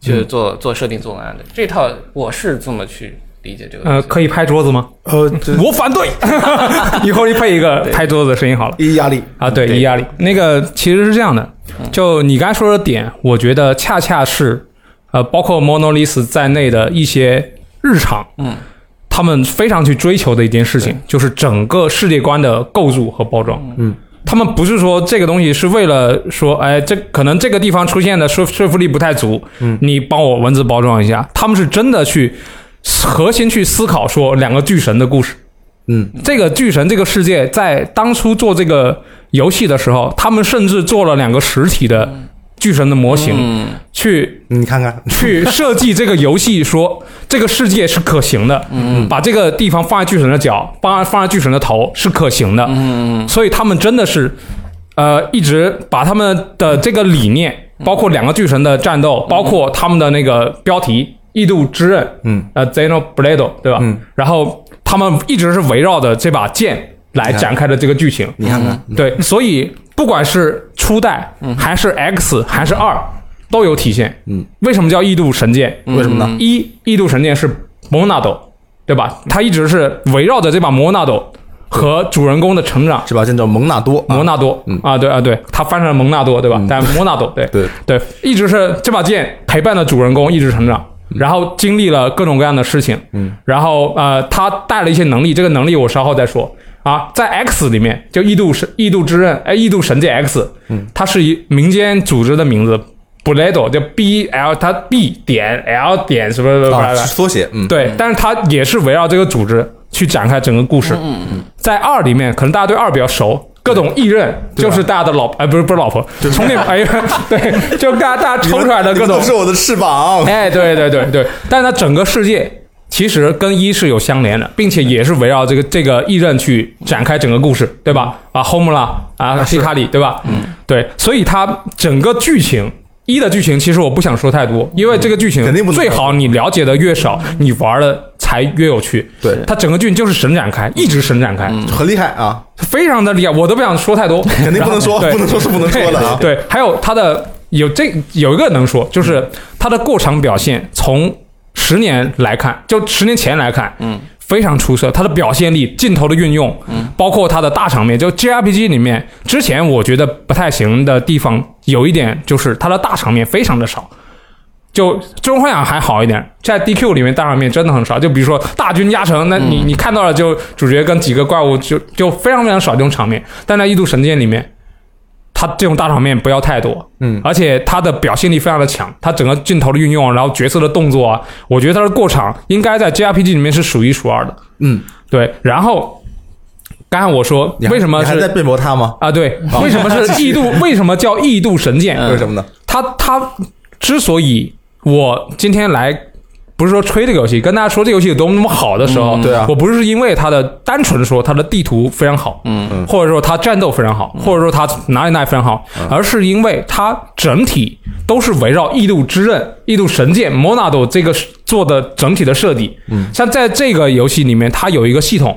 就是做做设定做文案的这套，我是这么去理解这个呃，可以拍桌子吗？呃，我反对，以后你配一个拍桌子的声音好了。一压力，啊，对，对。一压力。那个其实是这样的，就你刚才说的点，我觉得恰恰是呃，包括 Monolith 在内的一些日常，嗯，他们非常去追求的一件事情，就是整个世界观的构筑和包装。嗯，他们不是说这个东西是为了说，哎，这可能这个地方出现的说说服力不太足，嗯，你帮我文字包装一下。他们是真的去核心去思考说两个巨神的故事。嗯这个巨神这个世界在当初做这个游戏的时候，他们甚至做了两个实体的巨神的模型，嗯。去你看看，去设计这个游戏，说这个世界是可行的，嗯。把这个地方放在巨神的脚，放放在巨神的头是可行的，嗯。所以他们真的是，呃，一直把他们的这个理念，包括两个巨神的战斗，包括他们的那个标题《异度之刃》，嗯，呃，Zeno Blade，对吧？嗯，然后他们一直是围绕着这把剑来展开的这个剧情，你看看，对，所以不管是初代还是 X 还是二，都有体现。嗯，为什么叫异度神剑？为什么呢？一异度神剑是 Monado，对吧？它一直是围绕着这把 Monado 和主人公的成长。这把剑叫蒙纳多，啊。摩纳多、嗯。啊，对啊，对，他翻成了蒙纳多，对吧？但蒙纳多，对。对，对，一直是这把剑陪伴着主人公一直成长，然后经历了各种各样的事情，嗯，然后呃，他带了一些能力，这个能力我稍后再说啊。在 X 里面，就异度神异度之刃，哎，异度神界 X，嗯，它是一民间组织的名字 a d o 就 B L，它 B 点 L 点什么什么什么啊，缩写，嗯，对，但是它也是围绕这个组织去展开整个故事。嗯嗯，在二里面，可能大家对二比较熟。各种异刃就是大家的老哎，不是不是老婆，从那哎呀，对，就大家大家抽出来的各种是我的翅膀，哎，对对对对，但是它整个世界其实跟一是有相连的，并且也是围绕这个这个异刃去展开整个故事，对吧？啊，Homla 啊，希卡里，对吧？嗯，对，所以它整个剧情。一的剧情其实我不想说太多，因为这个剧情肯定不能最好你了解的越少，你玩的才越有趣。对。它整个剧情就是神展开，一直神展开，很厉害啊，非常的厉害，我都不想说太多，肯定不能说，对。不能说是不能说的啊，对，还有它的有这有一个能说，就是它的过场表现，从十年来看，就十年前来看，嗯，非常出色。它的表现力、镜头的运用，嗯，包括它的大场面，就 JRPG 里面之前我觉得不太行的地方，有一点就是它的大场面非常的少。就《最终幻想》还好一点，在 DQ 里面大场面真的很少。就比如说大军压城，那你你看到了，就主角跟几个怪物就就非常非常少这种场面。但在《异度神剑》里面，它这种大场面不要太多，嗯，而且他的表现力非常的强，他整个镜头的运用，然后角色的动作啊，我觉得他的过场应该在 JRPG 里面是数一数二的。嗯，对，然后刚才我说为什么是还在辩驳他吗？啊？对，为什么是 异度？为什么叫异度神剑？为什么呢？他他之所以我今天来不是说吹这个游戏，跟大家说这个游戏有多么多么好的时候，对啊。我不是因为它的单纯说它的地图非常好，嗯。嗯或者说它战斗非常好，或者说它哪里哪里非常好，而是因为它整体都是围绕异度之刃、异度神剑 Monado 这个做的整体的设计。嗯，像在这个游戏里面，它有一个系统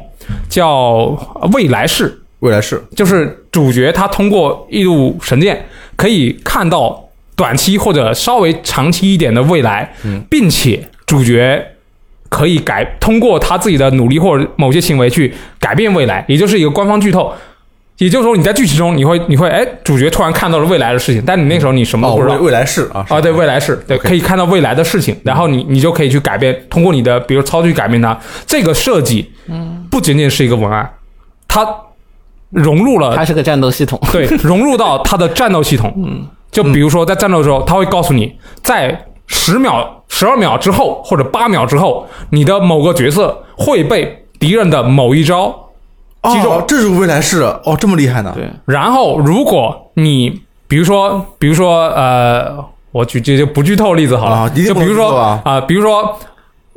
叫未来式，未来式。就是主角他通过异度神剑可以看到短期或者稍微长期一点的未来，并且主角可以改通过他自己的努力或者某些行为去改变未来，也就是一个官方剧透。也就是说，你在剧情中，你会你会哎，主角突然看到了未来的事情，但你那时候你什么哦，都不知道未。未来是啊，啊，对，未来式，对，可以看到未来的事情，然后你你就可以去改变，通过你的比如操作去改变它。这个设计，嗯，不仅仅是一个文案，它融入了它是个战斗系统，对，融入到它的战斗系统。嗯，就比如说在战斗的时候，它会告诉你，在十秒、十二秒之后或者八秒之后，你的某个角色会被敌人的某一招击中。哦，这是未来式哦，这么厉害呢？对然后，如果你比如说，比如说，呃，我举这就不剧透例子好了，就比如说啊、比如说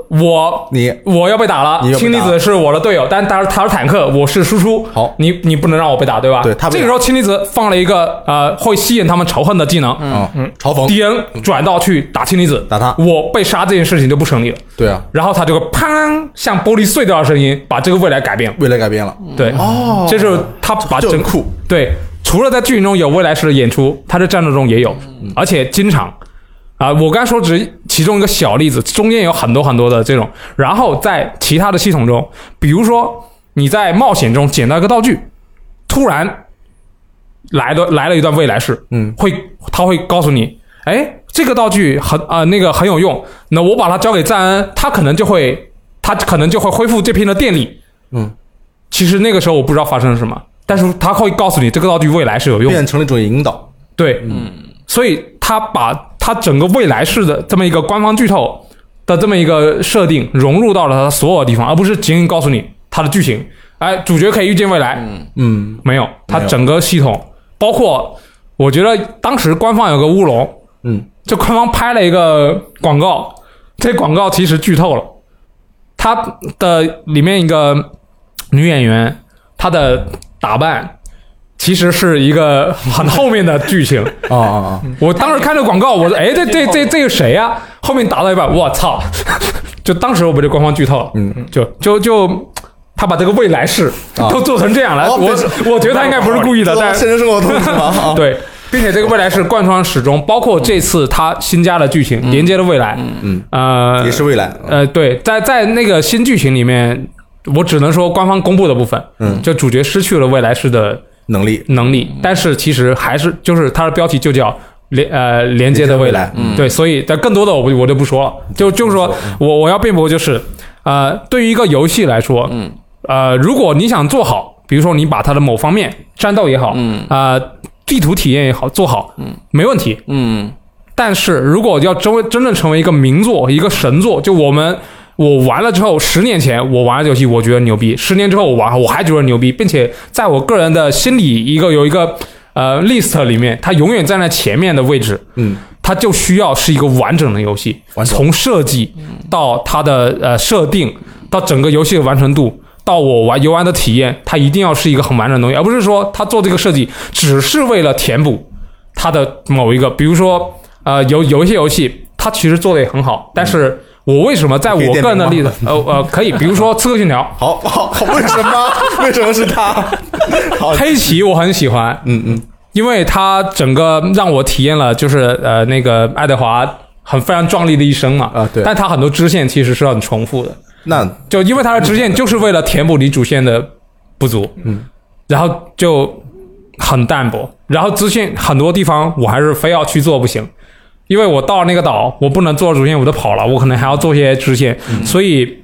我你我要被打了氢离子是我的队友，但他他是坦克，我是输出。好。你你不能让我被打，对吧？对他这个时候氢离子放了一个呃会吸引他们仇恨的技能，嗯，嘲讽，敌人转到去打氢离子，打他。我被杀这件事情就不成立了。对啊，然后他就会砰，像玻璃碎掉的声音，把这个未来改变了。未来改变了，对，哦。这就是他把整就很酷，对，除了在剧情中有未来式的演出，他在战斗中也有，而且经常。啊、我刚才说只是其中一个小例子，中间有很多很多的这种。然后在其他的系统中，比如说你在冒险中捡到一个道具，突然来的来了一段未来式，嗯，会他会告诉你，哎，这个道具很啊、那个很有用，那我把它交给赞恩，他可能就会他可能就会恢复这片的电力，嗯，其实那个时候我不知道发生了什么，但是他会告诉你这个道具未来是有用的。变成了一种引导，对，嗯，所以他把他整个未来式的这么一个官方剧透的这么一个设定融入到了它所有的地方，而不是仅仅告诉你它的剧情。哎，主角可以预见未来，嗯，没有，它整个系统包括，我觉得当时官方有个乌龙，嗯，就官方拍了一个广告，这广告其实剧透了，它的里面一个女演员，她的打扮其实是一个很后面的剧情。啊啊啊，我当时看这个广告，我说：“哎，这这这这个谁呀、后面打到一半，我操！就当时我被这官方剧透了，嗯，就就就他把这个未来式啊。都做成这样了，哦我我觉得他应该不是故意的，但现实生活中 对，并且这个未来式贯穿始终，包括这次他新加的剧情连接的未来，嗯。嗯，呃，也是未来，呃，对，在在那个新剧情里面，我只能说官方公布的部分，嗯，就主角失去了未来式的能力，能力，但是其实还是就是它的标题就叫连呃连接的未来，嗯。对，所以但更多的我我就不说了，就就是说我我要辩驳就是呃，对于一个游戏来说，嗯，呃，如果你想做好，比如说你把它的某方面战斗也好，嗯。啊、地图体验也好做好，嗯，没问题，嗯。但是如果要真真正成为一个名作、一个神作，就我们我玩了之后，十年前我玩的游戏，我觉得牛逼；十年之后我玩，我还觉得牛逼，并且在我个人的心里一个有一个呃 list 里面，它永远站在前面的位置。嗯，它就需要是一个完整的游戏，从设计到它的呃设定，到整个游戏的完成度。到我玩游玩的体验，它一定要是一个很完整的东西，而不是说它做这个设计只是为了填补它的某一个，比如说呃有有一些游戏，它其实做的也很好，但是我为什么在我个人的例子，呃呃可以，比如说《刺客信条。好好好，为什么？为什么是他？好》，黑棋我很喜欢，嗯嗯，因为他整个让我体验了就是呃那个爱德华很非常壮丽的一生嘛，啊对。但他很多支线其实是很重复的，那就因为他的支线就是为了填补你主线的不足，嗯，然后就很淡薄，然后支线很多地方我还是非要去做不行，因为我到了那个岛，我不能做主线我就跑了，我可能还要做一些支线，所以。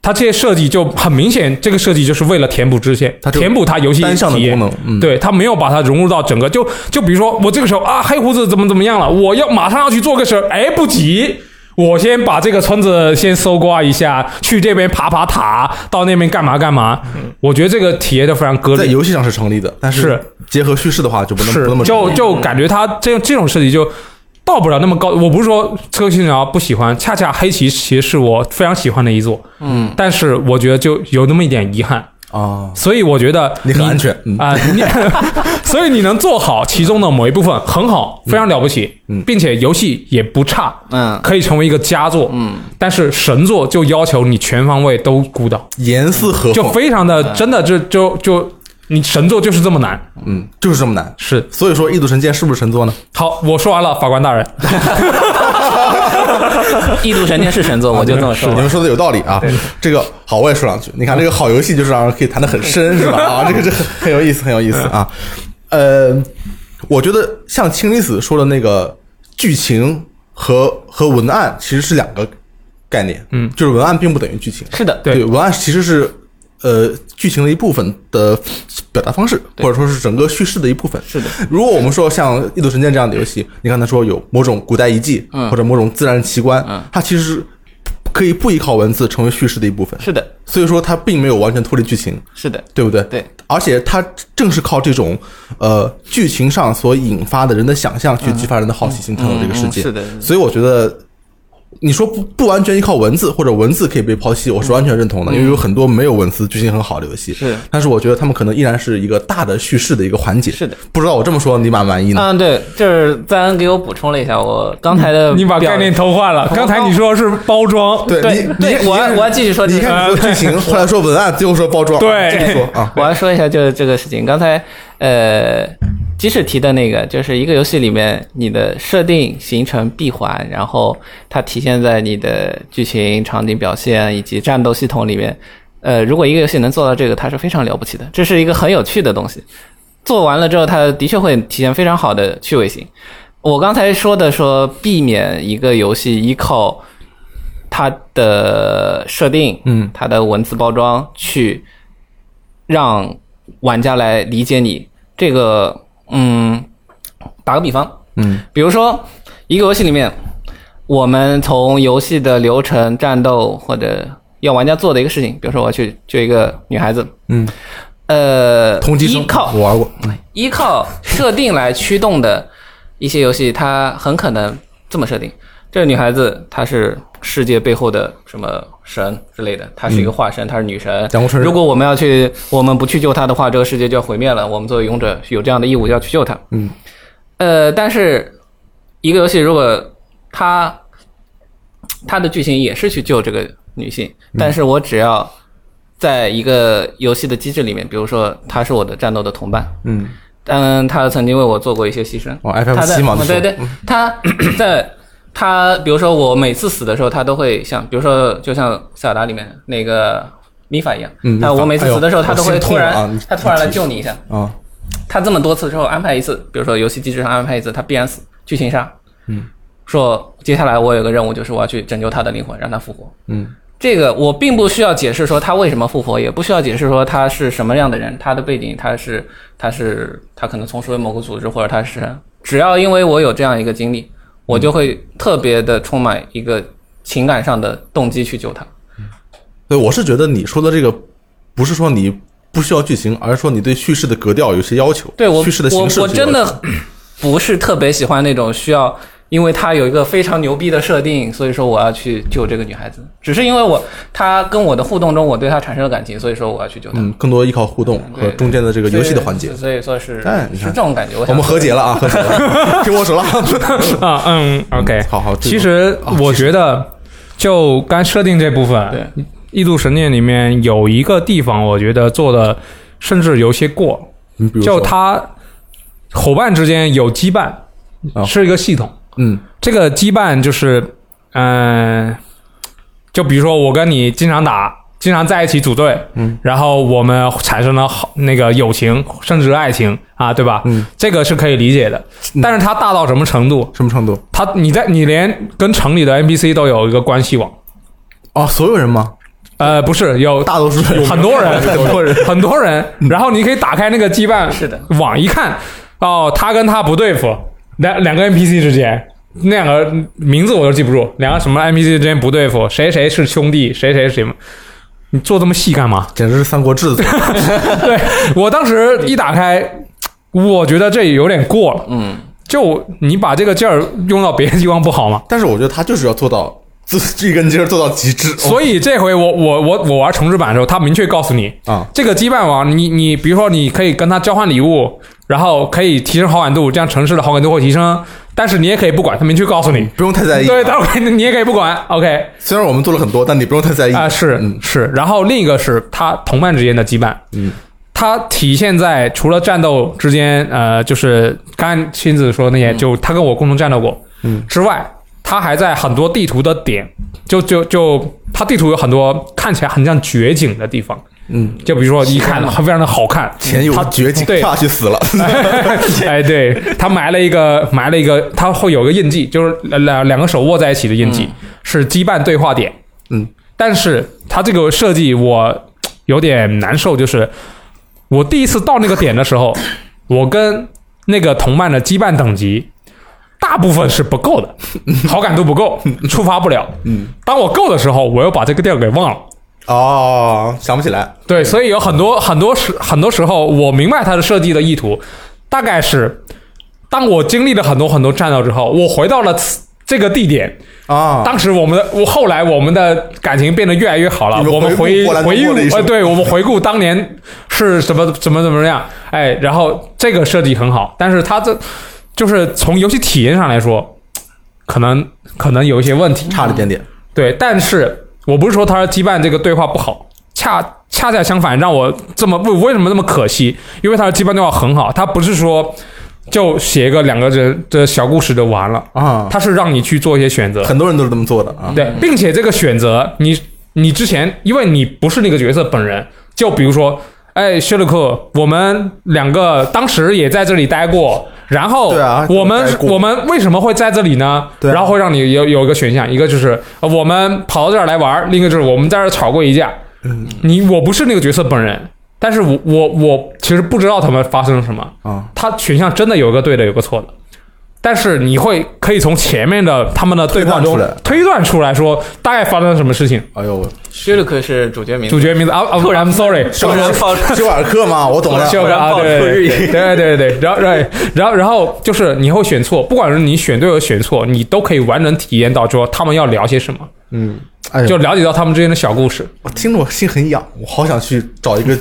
它这些设计就很明显，这个设计就是为了填补支线，它填补它游戏单向的体验功能，嗯，对他没有把它融入到整个，就就比如说我这个时候啊，黑胡子怎么怎么样了，我要马上要去做个事儿，哎，不急，我先把这个村子先搜刮一下，去这边爬爬塔，到那边干嘛干嘛。我觉得这个体验就非常割裂，在游戏上是成立的，但是结合叙事的话就不能是不那么就就感觉他这这种设计就。到不了那么高，我不是说《刺客信条》不喜欢，恰恰黑旗其实是我非常喜欢的一座，嗯，但是我觉得就有那么一点遗憾，啊，所以我觉得你很安全，嗯啊、你 所以你能做好其中的某一部分很好，非常了不起，嗯。并且游戏也不差，嗯。可以成为一个佳作，嗯，但是神作就要求你全方位都孤岛，严丝合缝，就非常的真的就就就你神作就是这么难，嗯，就是这么难。是所以说，《异度神剑》是不是神作呢？好，我说完了，法官大人，异度神剑是神作，我就这么说你。们说的有道理啊。这个好，我也说两句。你看，这个好游戏就是让人可以谈得很深，是吧？啊，这个这很很有意思，很有意思啊。呃，我觉得像青离子说的那个剧情和和文案其实是两个概念，嗯，就是文案并不等于剧情，是的，对对，文案其实是呃剧情的一部分的表达方式，或者说是整个叙事的一部分。是的，如果我们说像《异度神剑》这样的游戏，你刚才说有某种古代遗迹，嗯或者某种自然奇观，嗯它其实可以不依靠文字成为叙事的一部分，是的，所以说它并没有完全脱离剧情，是的，对不对？对，而且它正是靠这种呃剧情上所引发的人的想象，去激发人的好奇心，探索这个世界。嗯是的，所以我觉得。你说不不完全依靠文字，或者文字可以被抛弃，我是完全认同的，因为有很多没有文字、剧情很好的游戏。是但是我觉得他们可能依然是一个大的叙事的一个环节。是的，不知道我这么说你满不满意呢？嗯，对，就是赞恩给我补充了一下，我刚才的表你把概念偷换了，刚才你说是包装，对对你，你对我要我要继续说你看说剧情，后来说文案，最后说包装，对这么说啊，我要说一下，就是这个事情。刚才呃，即使提的那个，就是一个游戏里面你的设定形成闭环，然后它体现在你的剧情、场景表现以及战斗系统里面。呃，如果一个游戏能做到这个，它是非常了不起的，这是一个很有趣的东西。做完了之后，它的确会体现非常好的趣味性。我刚才说的说避免一个游戏依靠它的设定，嗯，它的文字包装去让玩家来理解你这个，嗯，打个比方，嗯，比如说一个游戏里面，我们从游戏的流程、战斗或者要玩家做的一个事情，比如说我要去救一个女孩子，嗯，呃，同级生依靠我玩过，依靠设定来驱动的一些游戏，它很可能这么设定：这个女孩子她是世界背后的什么神之类的，她是一个化身，她是女神。如果我们要去，我们不去救她的话，这个世界就要毁灭了。我们作为勇者有这样的义务要去救她。嗯，呃，但是一个游戏如果它它的剧情也是去救这个女性，但是我只要在一个游戏的机制里面，比如说她是我的战斗的同伴，嗯，嗯，他曾经为我做过一些牺牲。哦他在七嘛，对对，他 在他比如说我每次死的时候，他都会像，比如说就像塞尔达里面那个米法一样嗯，他我每次死的时候，哎他都会突然啊他突然来救你一下。啊，他这么多次之后安排一次，比如说游戏机制上安排一次，他必然死，剧情杀，嗯，说接下来我有个任务，就是我要去拯救他的灵魂，让他复活。嗯，这个我并不需要解释说他为什么复活，也不需要解释说他是什么样的人，他的背景，他是他是他可能从属于某个组织，或者他是，只要因为我有这样一个经历，我就会特别的充满一个情感上的动机去救他。对，我是觉得你说的这个，不是说你不需要剧情，而是说你对叙事的格调有些要求，对我叙事的形式我我真的 不是特别喜欢那种需要，因为他有一个非常牛逼的设定，所以说我要去救这个女孩子，只是因为我他跟我的互动中，我对他产生了感情，所以说我要去救他。嗯，更多依靠互动和中间的这个游戏的环节所以。说是是哎你看这种感觉。我想我们和解了啊，和解了，听我手了。啊，嗯，OK，好好，这个其实我觉得，就刚设定这部分，对《异度神剑》里面有一个地方，我觉得做的甚至有些过，就你比如说，他伙伴之间有羁绊，啊是一个系统。嗯。这个羁绊就是，嗯、就比如说我跟你经常打，经常在一起组队，嗯，然后我们产生了好那个友情，甚至爱情啊，对吧？嗯，这个是可以理解的。但是它大到什么程度？什么程度？它你在你连跟城里的 NPC 都有一个关系网，哦，所有人吗？呃，不是有大多数人。很多人，很多人，很多人，然后你可以打开那个羁绊是的。网一看，哦，他跟他不对付，两两个 NPC 之间。那两个名字我都记不住，两个什么 NPC 之间不对付，谁谁是兄弟，谁谁是什么？你做这么细干嘛？简直是《三国志》对我当时一打开，我觉得这有点过了。嗯，就你把这个劲儿用到别的地方不好吗？但是我觉得他就是要做到自这根筋儿做到极致。所以这回我我我我玩重置版的时候，他明确告诉你，啊，这个羁绊王，你你比如说你可以跟他交换礼物，然后可以提升好感度，这样城市的好感度会提升。但是你也可以不管，他明确告诉你，不用太在意。对，啊他会你也可以不管。OK 虽然我们做了很多，但你不用太在意啊、是嗯是。然后另一个是他同伴之间的羁绊，嗯，它体现在除了战斗之间，呃，就是刚才亲自说那些，就他跟我共同战斗过，嗯之外，他还在很多地图的点，就就就他地图有很多看起来很像绝景的地方，嗯，就比如说一看非常的好看，前有他绝境，对下去死了。哎，对他埋了一个埋了一个，他会有个印记，就是两两个手握在一起的印记，是羁绊对话点。嗯，但是他这个设计我有点难受，就是我第一次到那个点的时候，我跟那个同伴的羁绊等级。大部分是不够的，好感度不够，触发不了。嗯，当我够的时候，我又把这个地儿给忘了。哦，想不起来。对，所以有很多很多时很多时候，我明白它的设计的意图，大概是当我经历了很多很多战斗之后，我回到了此这个地点。啊，当时我们的我后来我们的感情变得越来越好了，我们回回顾波澜回顾多过的一生呃，对我们回顾当年是什么怎么怎么样，哎，然后这个设计很好，但是它这就是从游戏体验上来说，可能可能有一些问题，差了一点点。对，但是我不是说他羁绊这个对话不好，恰恰恰相反，让我这么为为什么那么可惜？因为他的羁绊对话很好，他不是说就写一个两个人的小故事就完了，啊，他是让你去做一些选择，很多人都是这么做的啊。对，并且这个选择你你之前因为你不是那个角色本人，就比如说。哎，薛勒克，我们两个当时也在这里待过，然后对啊我们我们为什么会在这里呢？对啊然后会让你有有一个选项，一个就是呃我们跑到这儿来玩儿，另一个就是我们在这儿吵过一架。嗯你我不是那个角色本人，但是我我我其实不知道他们发生了什么。啊，他选项真的有一个对的，有个错的，但是你会可以从前面的他们的对话中推断出来说大概发生了什么事情。哎呦，薛鲁克是主角名字，主角名字啊啊突然，I'm sorry，突然爆 休尔克吗，我懂了。对对出日语对对对对，然后对，然后然后就是你会选错，不管是你选对和选错，你都可以完整体验到说他们要聊些什么，嗯，哎呦，就了解到他们之间的小故事。我听着我心很痒，我好想去找一个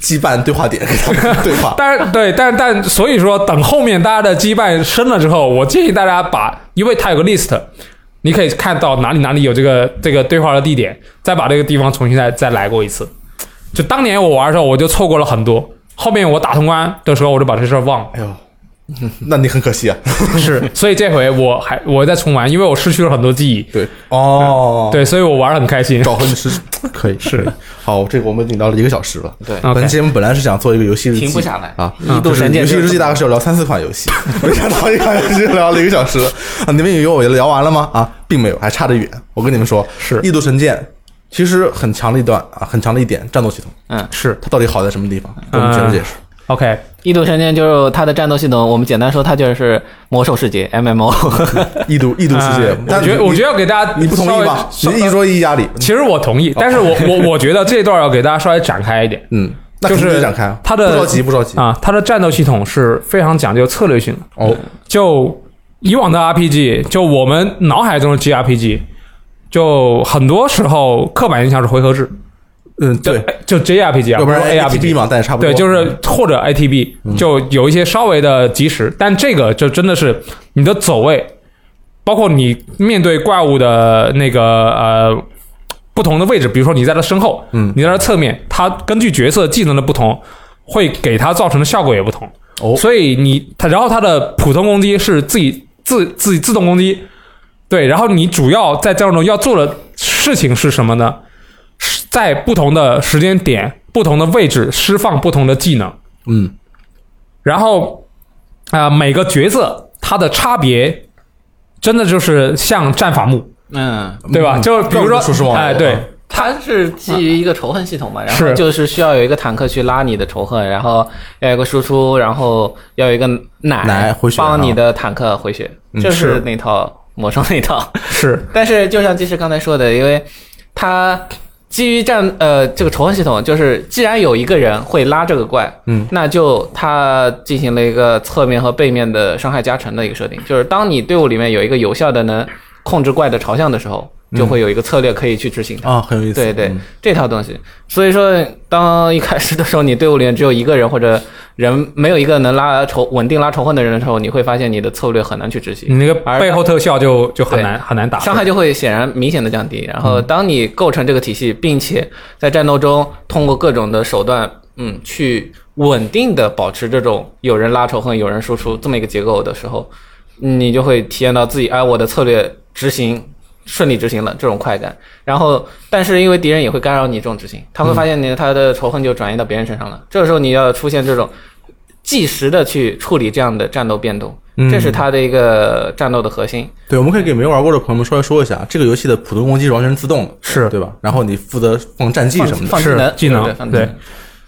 羁绊对话点跟他们对话。但是对，但但所以说，等后面大家的羁绊深了之后，我建议大家把，因为它有个 list，你可以看到哪里哪里有这个这个对话的地点，再把这个地方重新再再来过一次。就当年我玩的时候，我就错过了很多，后面我打通关的时候，我就把这事儿忘了。哎呦，嗯 那你很可惜啊。是，所以这回我还我再重玩，因为我失去了很多记忆。对，哦，，对，所以我玩的很开心。找回你 是，可以是好，这个我们已经聊了一个小时了。对本节目本来是想做一个游戏日记，停不下来啊。一度神剑游戏日记大概是要聊三四款游戏，没想到一款游戏聊了一个小时啊！你们以为我聊完了吗？啊，并没有，还差得远。我跟你们说，是异度神剑其实很强的一段啊，很强的一点战斗系统，嗯，是它到底好在什么地方？给我们解释解释。OK，异度神剑就是它的战斗系统，我们简单说，它就是魔兽世界 MMO。异度异度世界。我觉得我觉得要给大家你不同意吗？稍微你一说一压力，其实我同意，但是我我我觉得这段要给大家稍微展开一点。嗯，那就是肯定得展开啊，它的不着急不着急。啊，它的战斗系统是非常讲究策略性的。哦，就以往的 RPG，就我们脑海中的 GRPG，就很多时候刻板印象是回合制，嗯，对，就 JRPG 啊，要不然是 ARPG 嘛，但也差不多。对，就是或者 ATB，就有一些稍微的及时，但这个就真的是你的走位，包括你面对怪物的那个呃不同的位置，比如说你在它身后，嗯你在它侧面，它根据角色技能的不同，会给它造成的效果也不同。哦所以你它，然后它的普通攻击是自己自自己自动攻击，对，然后你主要在战斗中要做的事情是什么呢？是在不同的时间点、不同的位置释放不同的技能，嗯，然后啊、每个角色它的差别真的就是像战法木，嗯，对吧？嗯。就比如说哎，对，它是基于一个仇恨系统嘛，然后是。就是需要有一个坦克去拉你的仇恨，然后要有一个输出，然后要有一个奶奶回血帮你的坦克回血，嗯。就是是。那套魔兽那套。是。但是就像技师刚才说的，因为它基于战呃这个仇恨系统，就是既然有一个人会拉这个怪，嗯，那就他进行了一个侧面和背面的伤害加成的一个设定，就是当你队伍里面有一个有效的能控制怪的朝向的时候，就会有一个策略可以去执行它。啊，很有意思。对对嗯，这套东西。所以说，当一开始的时候，你队伍里面只有一个人或者人没有一个能拉仇稳定拉仇恨的人的时候，你会发现你的策略很难去执行。你那个背后特效就就很难很难打，伤害就会显然明显的降低。然后，当你构成这个体系，并且在战斗中通过各种的手段，嗯，去稳定的保持这种有人拉仇恨、有人输出这么一个结构的时候，你就会体验到自己，哎，我的策略执行顺利执行了这种快感。然后，但是因为敌人也会干扰你这种执行，他会发现你他的仇恨就转移到别人身上了。这个时候你要出现这种即时的去处理这样的战斗变动，嗯这是它的一个战斗的核心。对，我们可以给没玩过的朋友们稍微说一下，这个游戏的普通攻击是完全是自动的，是对吧？然后你负责放战绩什么的，放技能是技能对。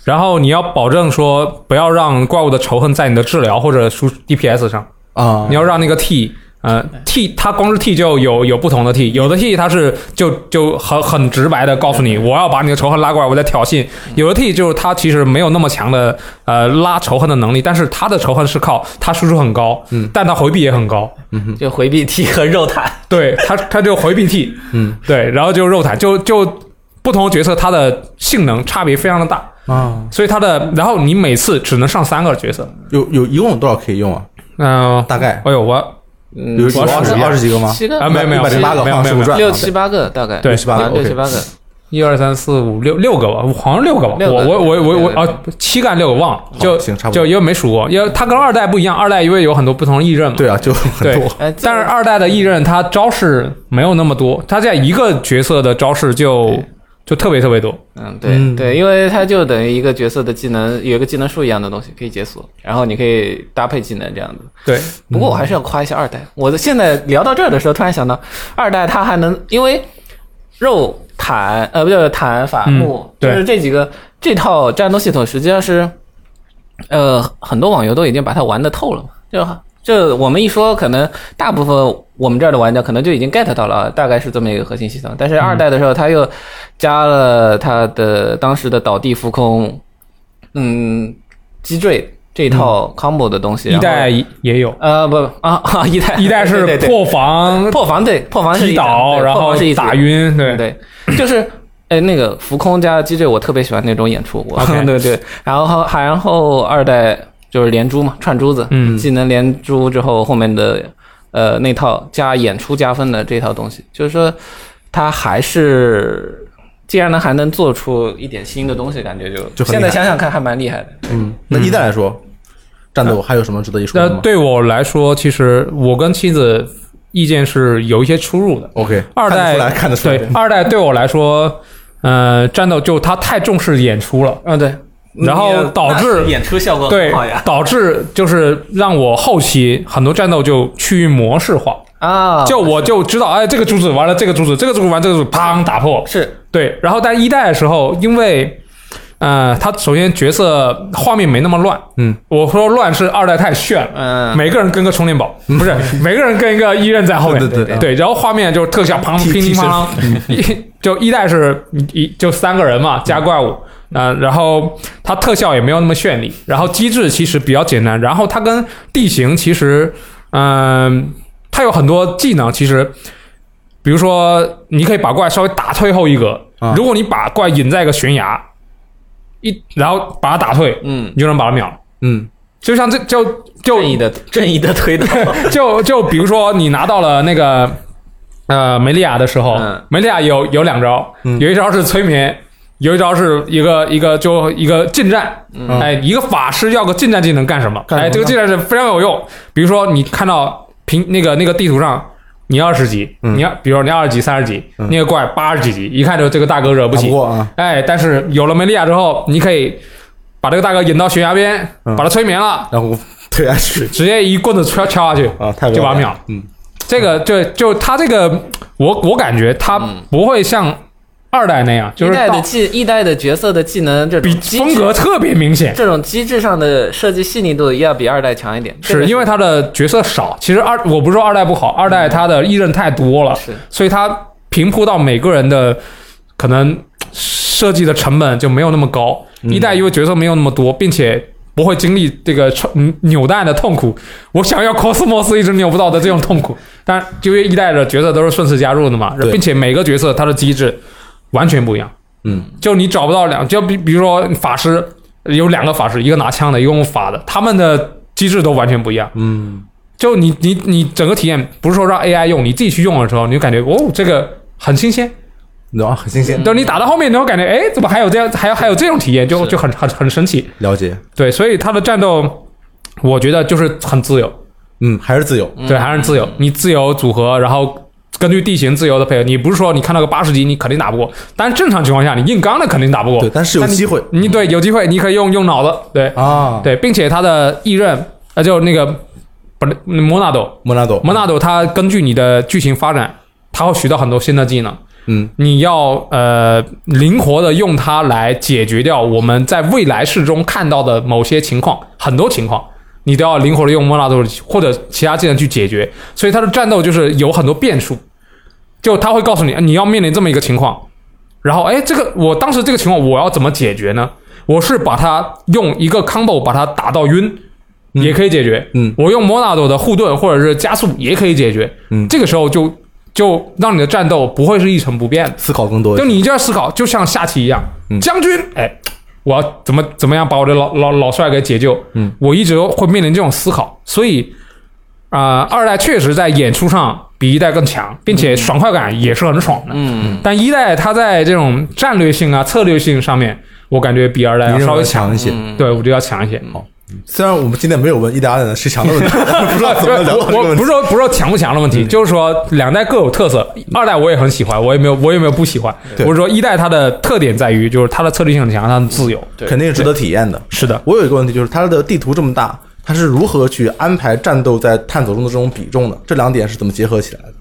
然后你要保证说不要让怪物的仇恨在你的治疗或者输 DPS 上，啊你，要让那个 T。呃，T 它光是 T 就有有不同的 T，有的 T 它是就就很很直白的告诉你，我要把你的仇恨拉过来，我在挑衅。有的 T 就是它其实没有那么强的呃拉仇恨的能力，但是它的仇恨是靠它输出很高，嗯，但它回避也很高，嗯就回避 T 和肉坦。对它它就回避 T，嗯，对，然后就肉坦，就就不同角色它的性能差别非常的大，啊，所以它的然后你每次只能上三个角色，有有一共有多少可以用啊？嗯、大概。哎呦我嗯，有几二十二十几个吗？七个啊没有没有一百零八个没有没有六七八个大概，对七八个啊六七八个，一二三四五六六个吧，好像六个吧，我我我我我啊七干六个忘了，就就因为没数过，因为它跟二代不一样，二代因为有很多不同的异刃嘛，对啊，就很多。哎，但是二代的异刃它招式没有那么多，它在一个角色的招式就就特别特别多，嗯，对嗯。对，因为它就等于一个角色的技能有一个技能树一样的东西可以解锁，然后你可以搭配技能这样子。对，不过我还是要夸一下二代，我的现在聊到这儿的时候，突然想到二代它还能因为肉坦呃不就是坦法木，嗯就是这几个这套战斗系统实际上是呃很多网游都已经把它玩的透了嘛，就这我们一说，可能大部分我们这儿的玩家可能就已经 get 到了，大概是这么一个核心系统。但是二代的时候，它又加了它的当时的倒地浮空，嗯，击坠这一套 combo 的东西。一代也有，呃不啊啊一代一代是破防破防对破防是击一倒，然后是一打晕，对对，就是。哎，那个浮空加击坠，我特别喜欢那种演出。我 对对，然后还然后二代就是连珠嘛，串珠子，嗯。技能连珠之后，后面的呃那套加演出加分的这套东西，就是说他还是既然能还能做出一点新的东西，感觉就现在就很厉害。想想看还蛮厉害的。嗯，那一代来说，战斗还有什么值得一说那的吗？对我来说，其实我跟妻子意见是有一些出入的。？OK，二代看得出来，看得出来对，二代对我来说，呃战斗就他太重视演出了，嗯，对，然后导致演出效果对导致就是让我后期很多战斗就趋于模式化，啊，就我就知道，哎，这个珠子完了，这个珠子，这个珠子完，这个珠子砰打破，是。对，然后但一代的时候，因为呃，他首先角色画面没那么乱，嗯，我说乱是二代太炫了，嗯，每个人跟个充电宝，不是每个人跟一个一刃在后面，对对对，然后画面就是特效砰替乒乒乓乓，一 就一代是一就三个人嘛加怪物。啊、然后它特效也没有那么绚丽，然后机制其实比较简单，然后它跟地形其实，嗯、它有很多技能，其实，比如说你可以把怪稍微打退后一格，啊。如果你把怪引在一个悬崖，一然后把它打退，嗯，你就能把它秒。了。嗯。就像这就就正义的正义的推导，就就比如说你拿到了那个呃梅利亚的时候，嗯。梅利亚有有两招，嗯。有一招是催眠，有一招是一个一个就一个近战。嗯哎，一个法师要个近战技能干什么？干什么哎，这个近战是非常有用。比如说你看到平那个那个地图上。你二十级，嗯你要比如说你二十级、三十级，嗯那个怪八十几级，一看就这个大哥惹不起打不。过啊，哎，但是有了梅利亚之后，你可以把这个大哥引到悬崖边，嗯把他催眠了，然后推下去直接一棍子敲敲下去，啊，太就把它秒了。嗯，这个就就他这个，我我感觉他不会像二代那样，就一是一代的技一代的角色的技能这比风格特别明显，这种机制上的设计细腻度要比二代强一点，这个是因为他的角色少。其实二我不是说二代不好，二代他的异刃太多了，是所以他平铺到每个人的可能设计的成本就没有那么高。一代因为角色没有那么多，并且不会经历这个扭蛋的痛苦，我想要 cosmos 一直扭不到的这种痛苦。但因为一代的角色都是顺势加入的嘛，并且每个角色它的机制完全不一样。嗯，就你找不到两，就比比如说法师有两个法师，一个拿枪的，一个用法的，他们的机制都完全不一样。嗯，就你你你整个体验不是说让 AI 用，你自己去用的时候，你就感觉哦，这个很新鲜。然后很新鲜，等你打到后面，你会感觉哎，怎么还有这样，还有还有这种体验，就就很很很神奇。了解，对，所以它的战斗，我觉得就是很自由，嗯，还是自由，对，还是自由，你自由组合，然后。根据地形自由的配合，你不是说你看到个八十级你肯定打不过，但是正常情况下你硬刚的肯定打不过。对，。但是有机会。你对有机会你可以用用脑子，对。啊，对，并且他的异刃，呃，就那个不是莫纳多，莫纳多，莫纳多他根据你的剧情发展，他会学到很多新的技能，嗯，你要呃灵活的用它来解决掉我们在未来世中看到的某些情况，很多情况。你都要灵活的用莫纳多或者其他技能去解决，所以它的战斗就是有很多变数，就他会告诉你你要面临这么一个情况，然后哎，这个我当时这个情况我要怎么解决呢？我是把它用一个 combo 把它打到晕，嗯。也可以解决。嗯。我用莫纳多的护盾或者是加速也可以解决。嗯。这个时候就就让你的战斗不会是一成不变。的，思考更多，就你就要思考，就像下棋一样，嗯。将军，哎，我要怎么怎么样把我的老老老帅给解救？嗯，我一直会面临这种思考，所以啊、二代确实在演出上比一代更强，并且爽快感也是很爽的。嗯，但一代它在这种战略性啊、策略性上面，我感觉比二代要稍微强强一些。嗯对，我觉得要强一些。虽然我们今天没有问一代二代谁强的问题，不知道怎么聊我不是。说不是说强不强的问题，就是说两代各有特色。二代我也很喜欢，我也没有我也没有不喜欢。对我是说一代它的特点在于，就是它的策略性很强，它很自由。对肯定是值得体验的。是的，我有一个问题，就是它的地图这么大，它是如何去安排战斗在探索中的这种比重的？这两点是怎么结合起来的？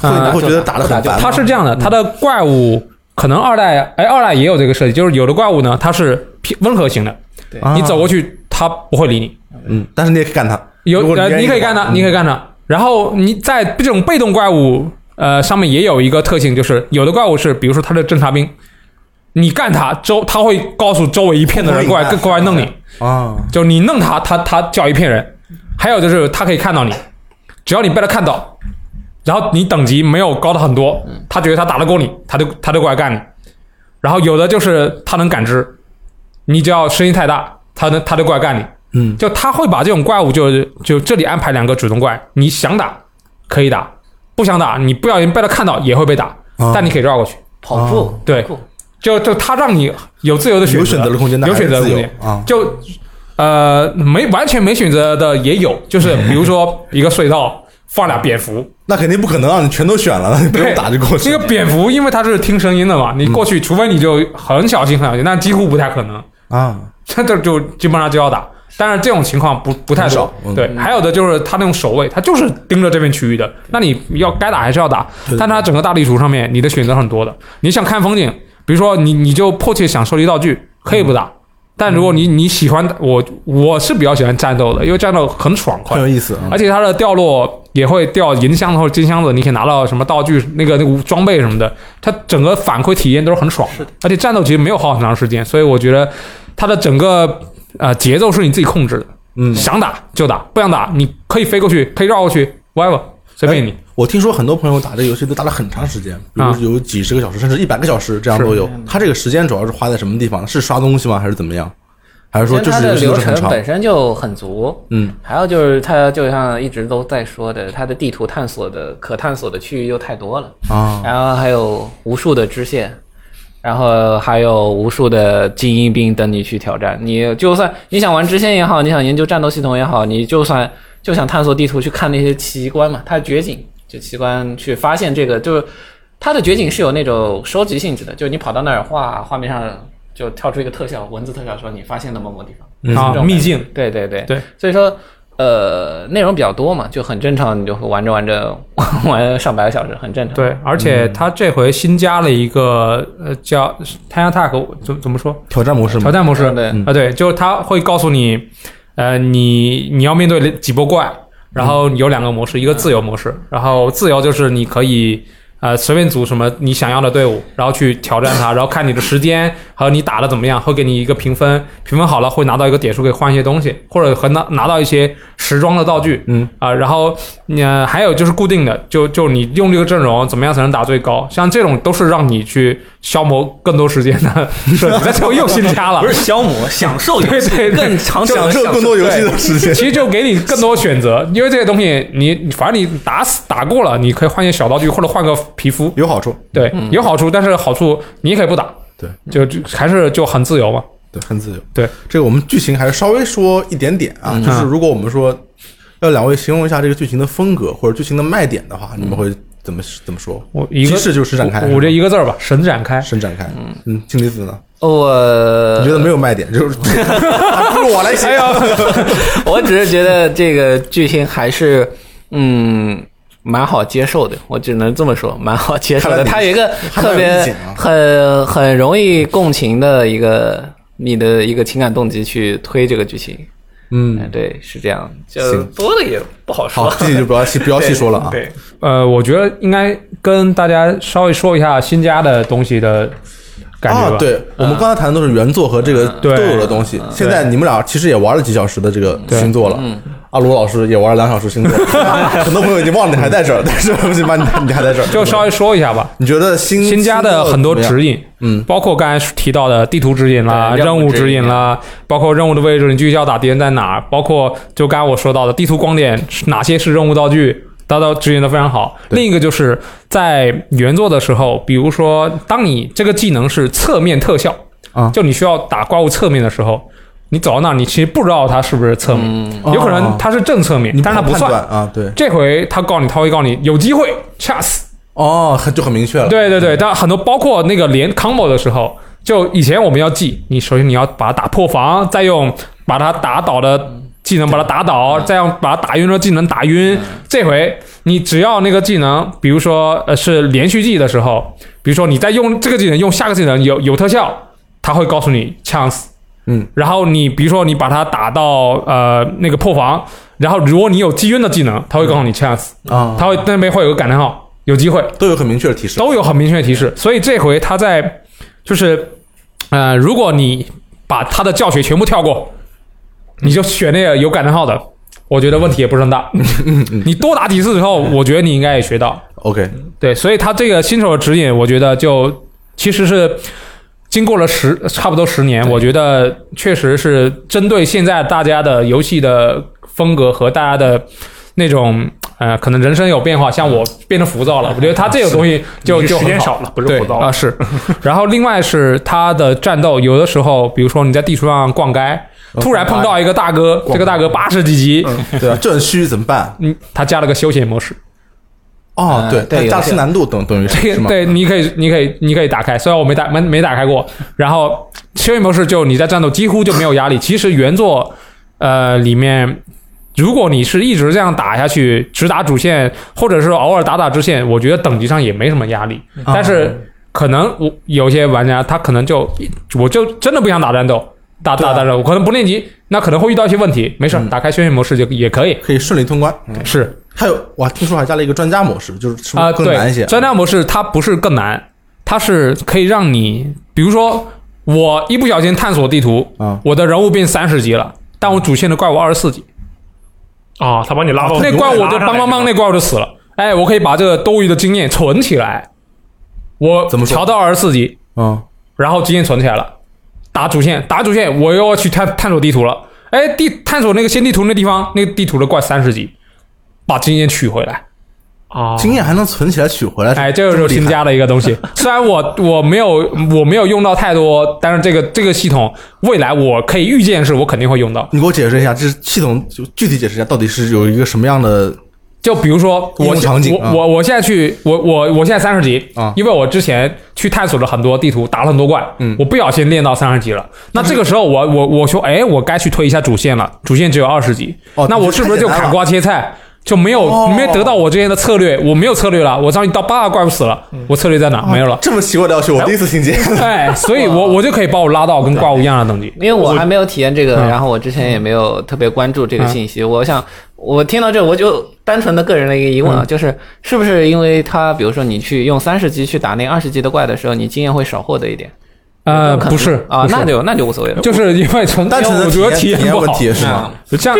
会呃会觉得打的很烦吗？它是这样的，它的怪物可能二代哎二代也有这个设计，就是有的怪物呢它是偏温和型的，啊你走过去它不会理你。嗯，但是你也可以干它。有你可以干它，你可以干它。然后你在这种被动怪物呃上面也有一个特性，就是有的怪物是，比如说它的侦察兵，你干它周，他会告诉周围一片的人过来过来弄你，啊，就你弄他，他他叫一片人。还有就是他可以看到你，只要你被他看到，然后你等级没有高的很多，他觉得他打得过你，他就他就过来干你。然后有的就是他能感知，你只要声音太大，他能他就过来干你。嗯，就他会把这种怪物就就这里安排两个主动怪，你想打可以打，不想打你不小心被他看到也会被打，啊但你可以绕过去。跑酷，对就就他让你有自由的选择，有选择的空间，有选择的空间。啊。就呃没完全没选择的也有，就是比如说一个隧道，放俩蝙蝠，那肯定不可能让你全都选了，你不用打就过去那个蝙蝠，因为它是听声音的嘛，你过去，除非你就很小心很小心，但几乎不太可能，啊。这这就基本上就要打。但是这种情况不不太少，嗯对。还有的就是他那种守卫，他就是盯着这片区域的，那你要该打还是要打。但他整个大地图上面，你的选择很多的。你想看风景，比如说你你就迫切想收集道具，可以不打。但如果你你喜欢我，我是比较喜欢战斗的，因为战斗很爽快很，有意思啊而。且它的掉落也会掉银箱子或者金箱子，你可以拿到什么道具、那个那个装备什么的，它整个反馈体验都是很爽的。而且战斗其实没有耗很长时间，所以我觉得它的整个呃节奏是你自己控制的，嗯，想打就打，不想打你可以飞过去，可以绕过去，whatever，随便你。我听说很多朋友打这个游戏都打了很长时间，比啊如有几十个小时，甚至一百个小时，这样都有。他这个时间主要是花在什么地方呢？是刷东西吗？还是怎么样？还是说就是游戏流程都是很长？本身就很足，嗯，还有就是它就像一直都在说的，它的地图探索的可探索的区域又太多了，啊，然后还有无数的支线，然后还有无数的精英兵等你去挑战。你就算你想玩支线也好，你想研究战斗系统也好，你就算就想探索地图去看那些奇观嘛，它绝景就奇观去发现这个，就是它的绝景是有那种收集性质的，就是你跑到那儿画画面上就跳出一个特效，文字特效说你发现了某某地方。秘境，对对对对，所以说呃内容比较多嘛，就很正常，你就会玩着玩着 玩上百个小时，很正常。对，而且它这回新加了一个呃叫 Time Attack，怎怎么说？挑战模式？挑战模式，对啊，对，就是它会告诉你，呃，你你要面对几波怪，然后有两个模式，一个自由模式，然后自由就是你可以呃随便组什么你想要的队伍，然后去挑战它，然后看你的时间和你打的怎么样，会给你一个评分，评分好了会拿到一个点数，可以换一些东西，或者和拿拿到一些时装的道具，嗯啊、然后呃还有就是固定的，就就你用这个阵容怎么样才能打最高，像这种都是让你去消磨更多时间的 设计，但这回又新加了不。是消磨，享受游戏，对对对更长久享受更多游戏的时间。其实就给你更多选择，因为这些东西你你反正你打死打过了，你可以换一些小道具或者换个皮肤，有好处，对，有好处，但是好处你也可以不打，对，就就还是就很自由嘛。对，很自由。对，这个我们剧情还是稍微说一点点啊，就是如果我们说要两位形容一下这个剧情的风格或者剧情的卖点的话，你们会怎么怎么说？我一个就是展开，我我这一个字儿吧，神展开。神展开。嗯，氢离子呢？我你觉得没有卖点，就是还 不如我来写。我只是觉得这个剧情还是嗯蛮好接受的，我只能这么说，蛮好接受的。看来你它有一个特别很很容易共情的一个你的一个情感动机去推这个剧情。嗯，嗯，对，是这样，就多了也不好说好，。这里就不要细不要细说了啊。对，呃，我觉得应该跟大家稍微说一下新加的东西的感觉吧。啊，对，我们刚才谈的都是原作和这个都有的东西。现在你们俩其实也玩了几小时的这个星座了。阿卢老师也玩了两小时星座，很多朋友已经忘了你还在这儿，但是不行吧，你你还在这儿。就稍微说一下吧。你觉得新新加的很多指引，嗯，包括刚才提到的地图指引啦、任务指指引引啦，包括任务的位置，你具体要打敌人在哪儿，包括就刚才我说到的地图光点是哪些是任务道具，达到指引的非常好。另一个就是在原作的时候，比如说当你这个技能是侧面特效啊就你需要打怪物侧面的时候。你走到那儿，你其实不知道它是不是侧面，有可能它是正侧面，你但是它不算。啊，对，这回他告诉你，他会告诉你有机会 chance，哦，很就很明确了。对对对，但很多包括那个连 combo 的时候，就以前我们要记，你首先你要把它打破防，再用把它打倒的技能把它打倒，再用把它打晕的技能打晕。这回你只要那个技能，比如说呃是连续技的时候，比如说你在用这个技能用下个技能有有特效，它会告诉你 chance。嗯，然后你比如说你把它打到呃那个破防，然后如果你有击晕的技能，他会告诉你 chance，啊，他会那边会有个感叹号，有机会。都有很明确的提示。都有很明确的提示，所以这回他在就是呃，如果你把他的教学全部跳过，你就选那个有感叹号的，我觉得问题也不是很大。你多打几次之后，我觉得你应该也学到。OK，对，所以他这个新手的指引，我觉得就其实是经过了十差不多十年，我觉得确实是针对现在大家的游戏的风格和大家的那种呃，可能人生有变化，像我变得浮躁了，我觉得他这个东西就就很好。时间少了，不是对浮躁啊、是。然后另外是他的战斗，有的时候，比如说你在地图上逛街，突然碰到一个大哥，这个大哥八十几级，对啊，正虚怎么办？嗯，他加了个休闲模式，哦，嗯对，对大师难度等等于是是吗？这个对，你可以，你可以，你可以打开，虽然我没打没没打开过。然后休闲模式就你在战斗几乎就没有压力。其实原作呃里面，如果你是一直这样打下去，只打主线，或者是偶尔打打支线，我觉得等级上也没什么压力。但是可能我有些玩家他可能就我就真的不想打战斗，打打打战斗，我可能不练级，那可能会遇到一些问题。没事，打开休闲模式就也可以。可以顺利通关。嗯是还有，我还听说还加了一个专家模式，就是是不啊、是更难一些？对，专家模式它不是更难，它是可以让你，比如说我一不小心探索地图，啊。我的人物变三十级了，但我主线的怪物二十四级，啊，他把你拉到那怪物就拉上来梆梆梆，那怪物就死了。哎，我可以把这个多余的经验存起来，我怎么调到二十四级，嗯，然后经验存起来了，打主线，打主线，我又要去探探索地图了。哎，地探索那个新地图那地方，那个地图的怪三十级，把经验取回来。啊，经验还能存起来取回来。哎，这个就是新加的一个东西。虽然我我没有我没有用到太多，但是这个这个系统未来我可以预见是我肯定会用到。你给我解释一下，这系统就具体解释一下，到底是有一个什么样的就比如说应我用场景啊我我我现在去我我我现在三十级啊因为我之前去探索了很多地图，打了很多怪，嗯我不小心练到三十级了。那这个时候我我我说，哎，我该去推一下主线了，主线只有二十级，哦那我是不是就砍瓜切菜？就没有哦没有得到我之前的策略，我没有策略了，我上去到八个怪物死了，我策略在哪？没有了。这么奇怪的要求，我第一次听见。哎，所以我 我就可以把我拉到跟怪物一样的等级。因为我还没有体验这个，嗯然后我之前也没有特别关注这个信息。我想，我听到这我就单纯的个人的一个疑问啊，嗯就是是不是因为它，比如说你去用三十级去打那二十级的怪的时候，你经验会少获得一点？呃，不是啊，那就那就无所谓了。就是因为从单纯的我觉得体验体不好，问题是吗？就这样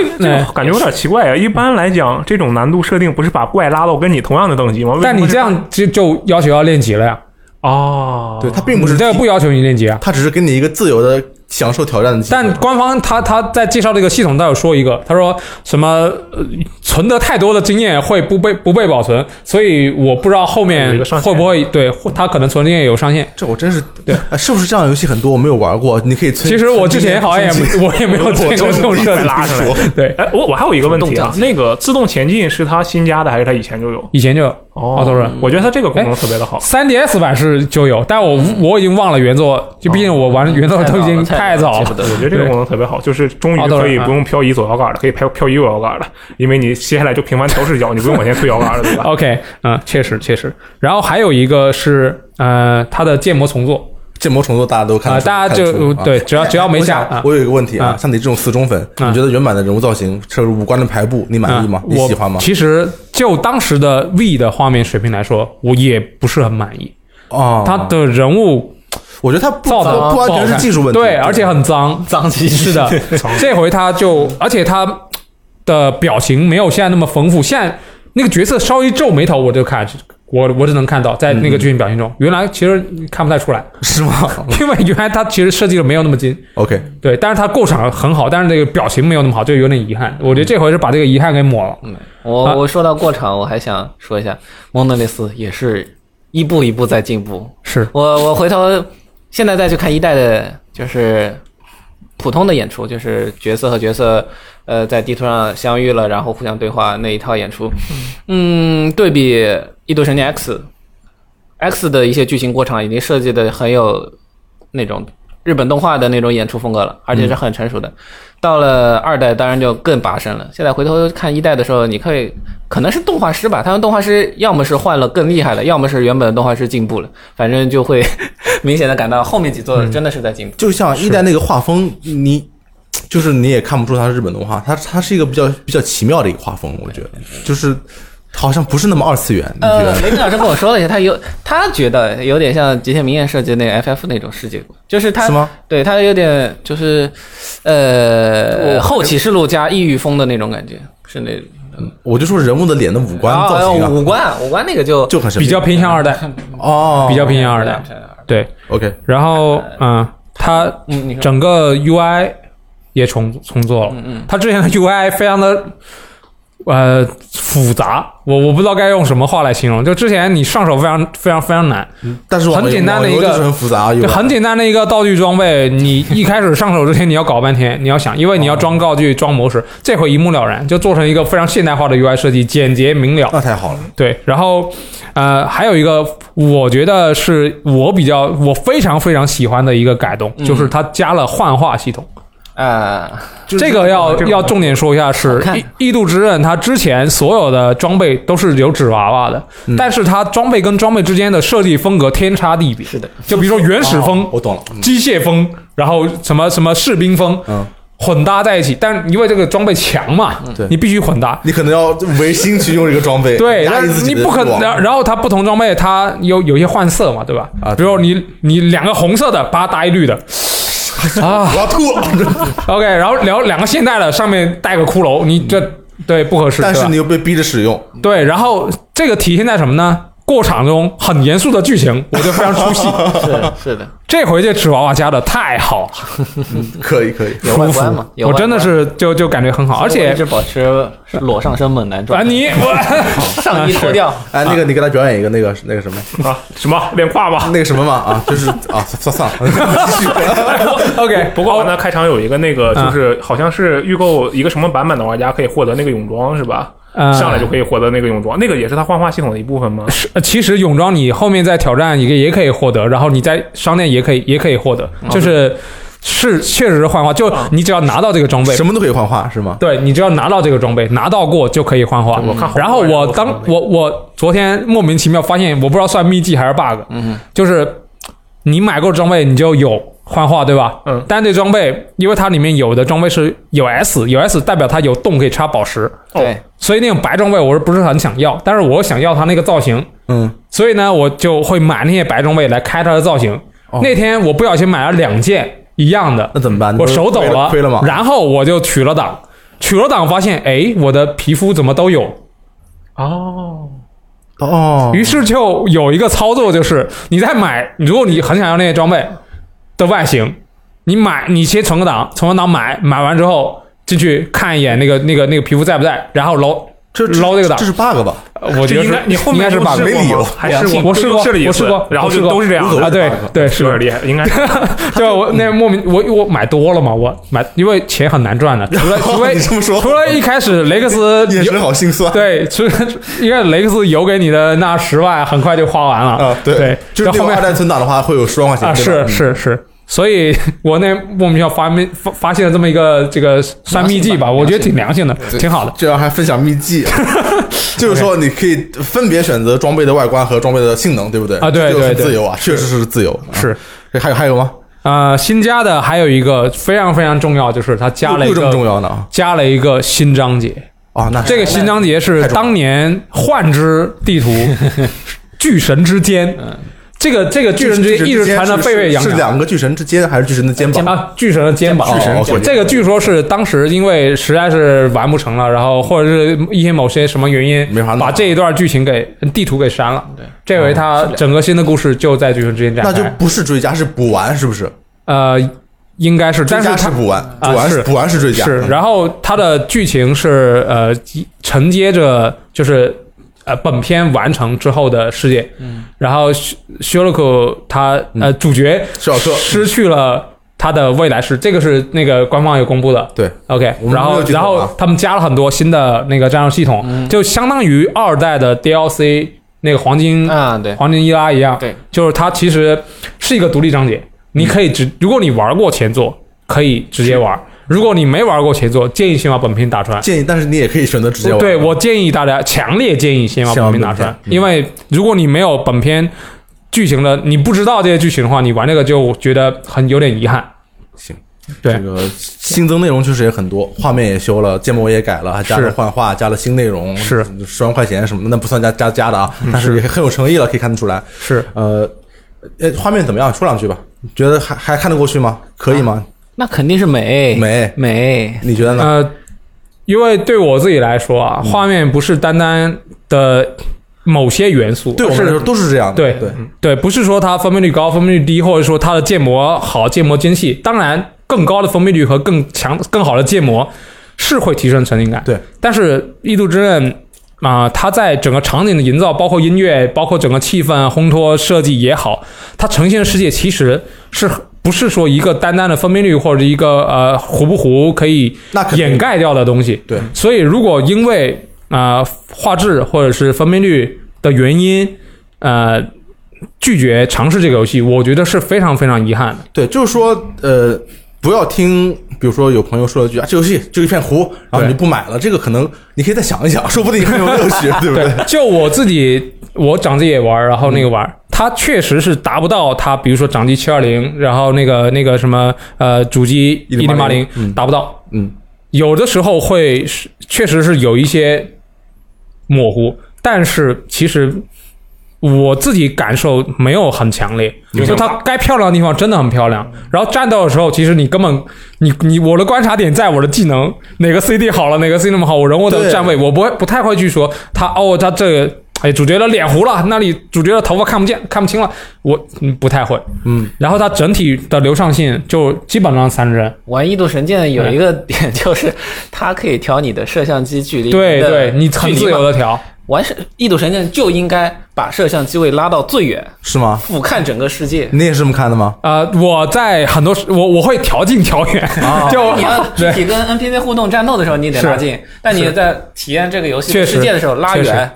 感觉有点奇怪啊！一般来讲，这种难度设定不是把怪拉到跟你同样的等级吗？但你这样就就要求要练级了呀？哦，对，它并不是你这个不要求你练级啊。它只是给你一个自由的享受挑战的机会。但官方他他在介绍这个系统，他有说一个，他说什么、呃、存的太多的经验会不被不被保存，所以我不知道后面会不会对他可能存经验有上限。这我真是对，哎是不是这样的游戏很多？我没有玩过，你可以存。其实我之前好像也没 我也没有见过这种设计。拉上来。对，哎，我我还有一个问题啊，那个自动前进是他新加的还是他以前就有？以前就有哦 Auto Run 我觉得它这个功能特别的好。3DS 版是就有，但我我已经忘了原作，就毕竟我玩原作都已经太早了。我觉得这个功能特别好，就是终于可以不用漂移左摇杆了，可以漂漂移右摇杆了，因为你接下来就频繁调视角，你不用往前推摇杆了，对吧？OK，嗯，确实确实。然后还有一个是呃，它的建模重做，建模重做大家都看啊大家就对只要只要没下啊我我有一个问题啊，啊像你这种死忠粉，啊你觉得原版的人物造型，这个五官的排布，你满意吗啊？你喜欢吗？其实就当时的 V 的画面水平来说，我也不是很满意。啊，他的人物我觉得他不造的不完全是技术问题，对，而且很脏，脏兮兮是的，这回他就，而且他的表情没有现在那么丰富。现在那个角色稍微皱眉头，我就看，我我只能看到在那个剧情表现中，原来其实看不太出来，是吗 因为原来他其实设计的没有那么精。？OK，对，但是他构场很好，但是这个表情没有那么好，就有点遗憾。我觉得这回是把这个遗憾给抹了。嗯我我说到过场，我还想说一下，蒙德雷斯也是一步一步在进步。是我我回头现在再去看一代的，就是普通的演出，就是角色和角色呃在地图上相遇了，然后互相对话那一套演出，嗯，对比《异度神剑 X》X 的一些剧情过场已经设计的很有那种日本动画的那种演出风格了，而且是很成熟的。到了二代，当然就更拔升了。现在回头看一代的时候，你可以可能是动画师吧，他们动画师要么是换了更厉害的，要么是原本的动画师进步了，反正就会 明显的感到后面几座真的是在进步。就像一代那个画风，你就是你也看不出它是日本动画，它它是一个比较比较奇妙的一个画风，我觉得就是好像不是那么二次元，呃，雷军老师跟我说了一下，他有他觉得有点像极限明彦设计的那个 FF 那种世界观，就是他是吗？对他有点就是呃后启示录加异域风的那种感觉，是那种我就说人物的脸的五官造型啊，啊五官五官那个就就很神秘比较偏向二代，哦，比较偏向二代。对，OK，然后嗯，他嗯，你说整个 UI 也重重做了。嗯嗯他之前的 UI 非常的呃复杂，我我不知道该用什么话来形容。就之前你上手非常非常非常难，但是网很简单的一个很复杂，就很简单的一个道具装备，你一开始上手之前你要搞半天，你要想，因为你要装道具、装模式，这回一目了然，就做成一个非常现代化的 UI 设计，简洁明了。那太好了。对，然后呃，还有一个我觉得是我比较我非常非常喜欢的一个改动，就是它加了幻化系统。啊，这个要这个要重点说一下是异异度之刃，它之前所有的装备都是有纸娃娃的，但是它装备跟装备之间的设计风格天差地别。是的，就比如说原始风、哦我懂了，嗯机械风，然后什么什么士兵风，嗯，混搭在一起。但因为这个装备强嘛，对你必须混搭。你可能要违心去用这个装备，对，你不可能。然后它不同装备它有有一些换色嘛，对吧？啊比如你你两个红色的，把它搭一绿的，啊 我要吐了。OK，然后聊两个现代的上面带个骷髅，你这对不合适。但是你又被逼着使用，对，然后这个体现在什么呢？过场中很严肃的剧情，我就非常出戏。是是的，这回这纸娃娃加的太好了，可以可以。有外观嘛，我真的是就就感觉很好，而且一直保持裸上身猛男状啊，态，你我 上衣脱掉，哎，那个你给他表演一个那个那个什么？啊，什么？练胯吧？那个什么嘛啊，就是啊，算算了，继续 OK，不过呢，开场有一个那个，就是好像是预购一个什么版本的玩家可以获得那个泳装是吧？呃上来就可以获得那个泳装，那个也是它幻化系统的一部分吗？是呃其实泳装你后面在挑战也也可以获得，然后你在商店也可以也可以获得，就是是确实是幻化，就你只要拿到这个装备什。么都可以幻化是吗？对你只要拿到这个装备，拿到过就可以幻化。我看然后我当我我昨天莫名其妙发现，我不知道算秘技还是 bug，嗯就是你买够装备你就有幻化，对吧？嗯。但这装备因为它里面有的装备是有 S，有 S 代表它有洞可以插宝石，哦对，所以那种白装备我是不是很想要？但是我想要它那个造型，嗯，所以呢，我就会买那些白装备来开它的造型。哦那天我不小心买了两件一样的，那怎么办？我手抖了，亏了吗？然后我就取了档，取了档发现，哎，我的皮肤怎么都有？哦，哦，于是就有一个操作，就是你在买，如果你很想要那些装备的外形，你买，你先存个档，存个档买，买完之后进去看一眼那个那个那个皮肤在不在，然后楼这捞这个档这，是 bug 吧？我觉得是这应该你后面应该是都 bug 没理由。还试过，我试过试了一次我试过然后就我试过都是这样啊，对对是的。有点厉害，应该是。对，我那莫名我我买多了嘛，我买因为钱很难赚的，除了 除了你这么说除了一开始雷克斯 眼神好心酸。对，除了一开始雷克斯邮给你的那十万很快就花完了。啊，对对，就是后面二代存档的话会有十万块钱是是是，所以我那莫名其妙发明发发现了这么一个这个算秘技吧，我觉得挺良心的，挺好的。居然还分享秘籍，就是说你可以分别选择装备的外观和装备的性能，对不对？啊对对对自由啊，确实是自由。是啊，还有还有吗？呃，新加的还有一个非常非常重要，就是它加了一个这么重个要呢？啊加了一个新章节。啊，那这个新章节是当年幻之地图 巨神之间，这个这个巨人之间一直传着沸沸扬扬。是两个巨神之间还是巨神的肩膀？啊，巨神的肩膀，巨神哦肩膀这个据说是当时因为实在是完不成了，然后或者是一些某些什么原因没法弄，把这一段剧情给地图给删了。对，这回他整个新的故事就在巨神之间展开那就。不是追加，是补完，是不是？呃，应该是，但是追加是它补完，补完补完是追加，是，嗯然后它的剧情是呃承接着就是呃本片完成之后的世界，嗯，然后修修洛克他呃主角施瓦克失去了他的未来式，这个是那个官方有公布的。对。OK，然后然后他们加了很多新的那个战斗系统，就相当于二代的 DLC 那个黄金啊，对，黄金伊拉一样，对，就是它其实是一个独立章节，你可以直，如果你玩过前作，可以直接玩；如果你没玩过前作，建议先把本片打穿。建议，但是你也可以选择直接玩。对我建议大家，强烈建议先把本片打穿因为如果你没有本片剧情的，你不知道这些剧情的话，你玩这个就觉得很有点遗憾。行，对这个新增内容确实也很多，画面也修了，建模也改了，还加了是幻化，加了新内容，是十万块钱什么的，那不算加加加的啊，但是也很有诚意了，可以看得出来。是，呃，呃，画面怎么样？说两句吧，觉得还还看得过去吗？可以吗？那肯定是美美，美，你觉得呢？呃，因为对我自己来说啊，画面不是单单的某些元素，对我们来说都是这样的。对对，对，不是说它分辨率高、分辨率低，或者说它的建模好、建模精细。当然，更高的分辨率和更强、更好的建模是会提升沉浸感。对，但是《异度之刃》啊、它在整个场景的营造，包括音乐，包括整个气氛烘托设计也好，它呈现的世界其实是不是说一个单单的分辨率或者一个呃糊不糊可以掩盖掉的东西？对，所以如果因为啊、呃画质或者是分辨率的原因，呃拒绝尝试这个游戏，我觉得是非常非常遗憾的。对，就是说，呃，不要听，比如说有朋友说了句啊，这游戏就一片糊，然后你就不买了，这个可能你可以再想一想，说不定很有乐趣，对不对？就我自己，我长子也玩，然后那个玩，它确实是达不到它，比如说掌机七二零，然后那个那个什么呃主机一零八零嗯达不到，嗯，有的时候会是确实是有一些模糊，但是其实。我自己感受没有很强烈，就它该漂亮的地方真的很漂亮。然后战斗的时候，其实你根本你你我的观察点在我的技能哪个 CD 好了，哪个 CD 那么好，我人物的站位，我不会不太会去说他哦，他这个哎主角的脸糊了，那里主角的头发看不见看不清了，我嗯不太会。嗯，然后它整体的流畅性就基本上三帧，玩《异度神剑》有一个点就是，它可以调你的摄像机距离，对对，你很自由的。调，玩《异度神剑》就应该把摄像机位拉到最远，是吗？俯瞰整个世界。你也是这么看的吗？呃，我在很多时我我会调近调远，就你要 具对体跟 NPC 互动战斗的时候，你得拉近；但你在体验这个游戏世界的时候拉确实远，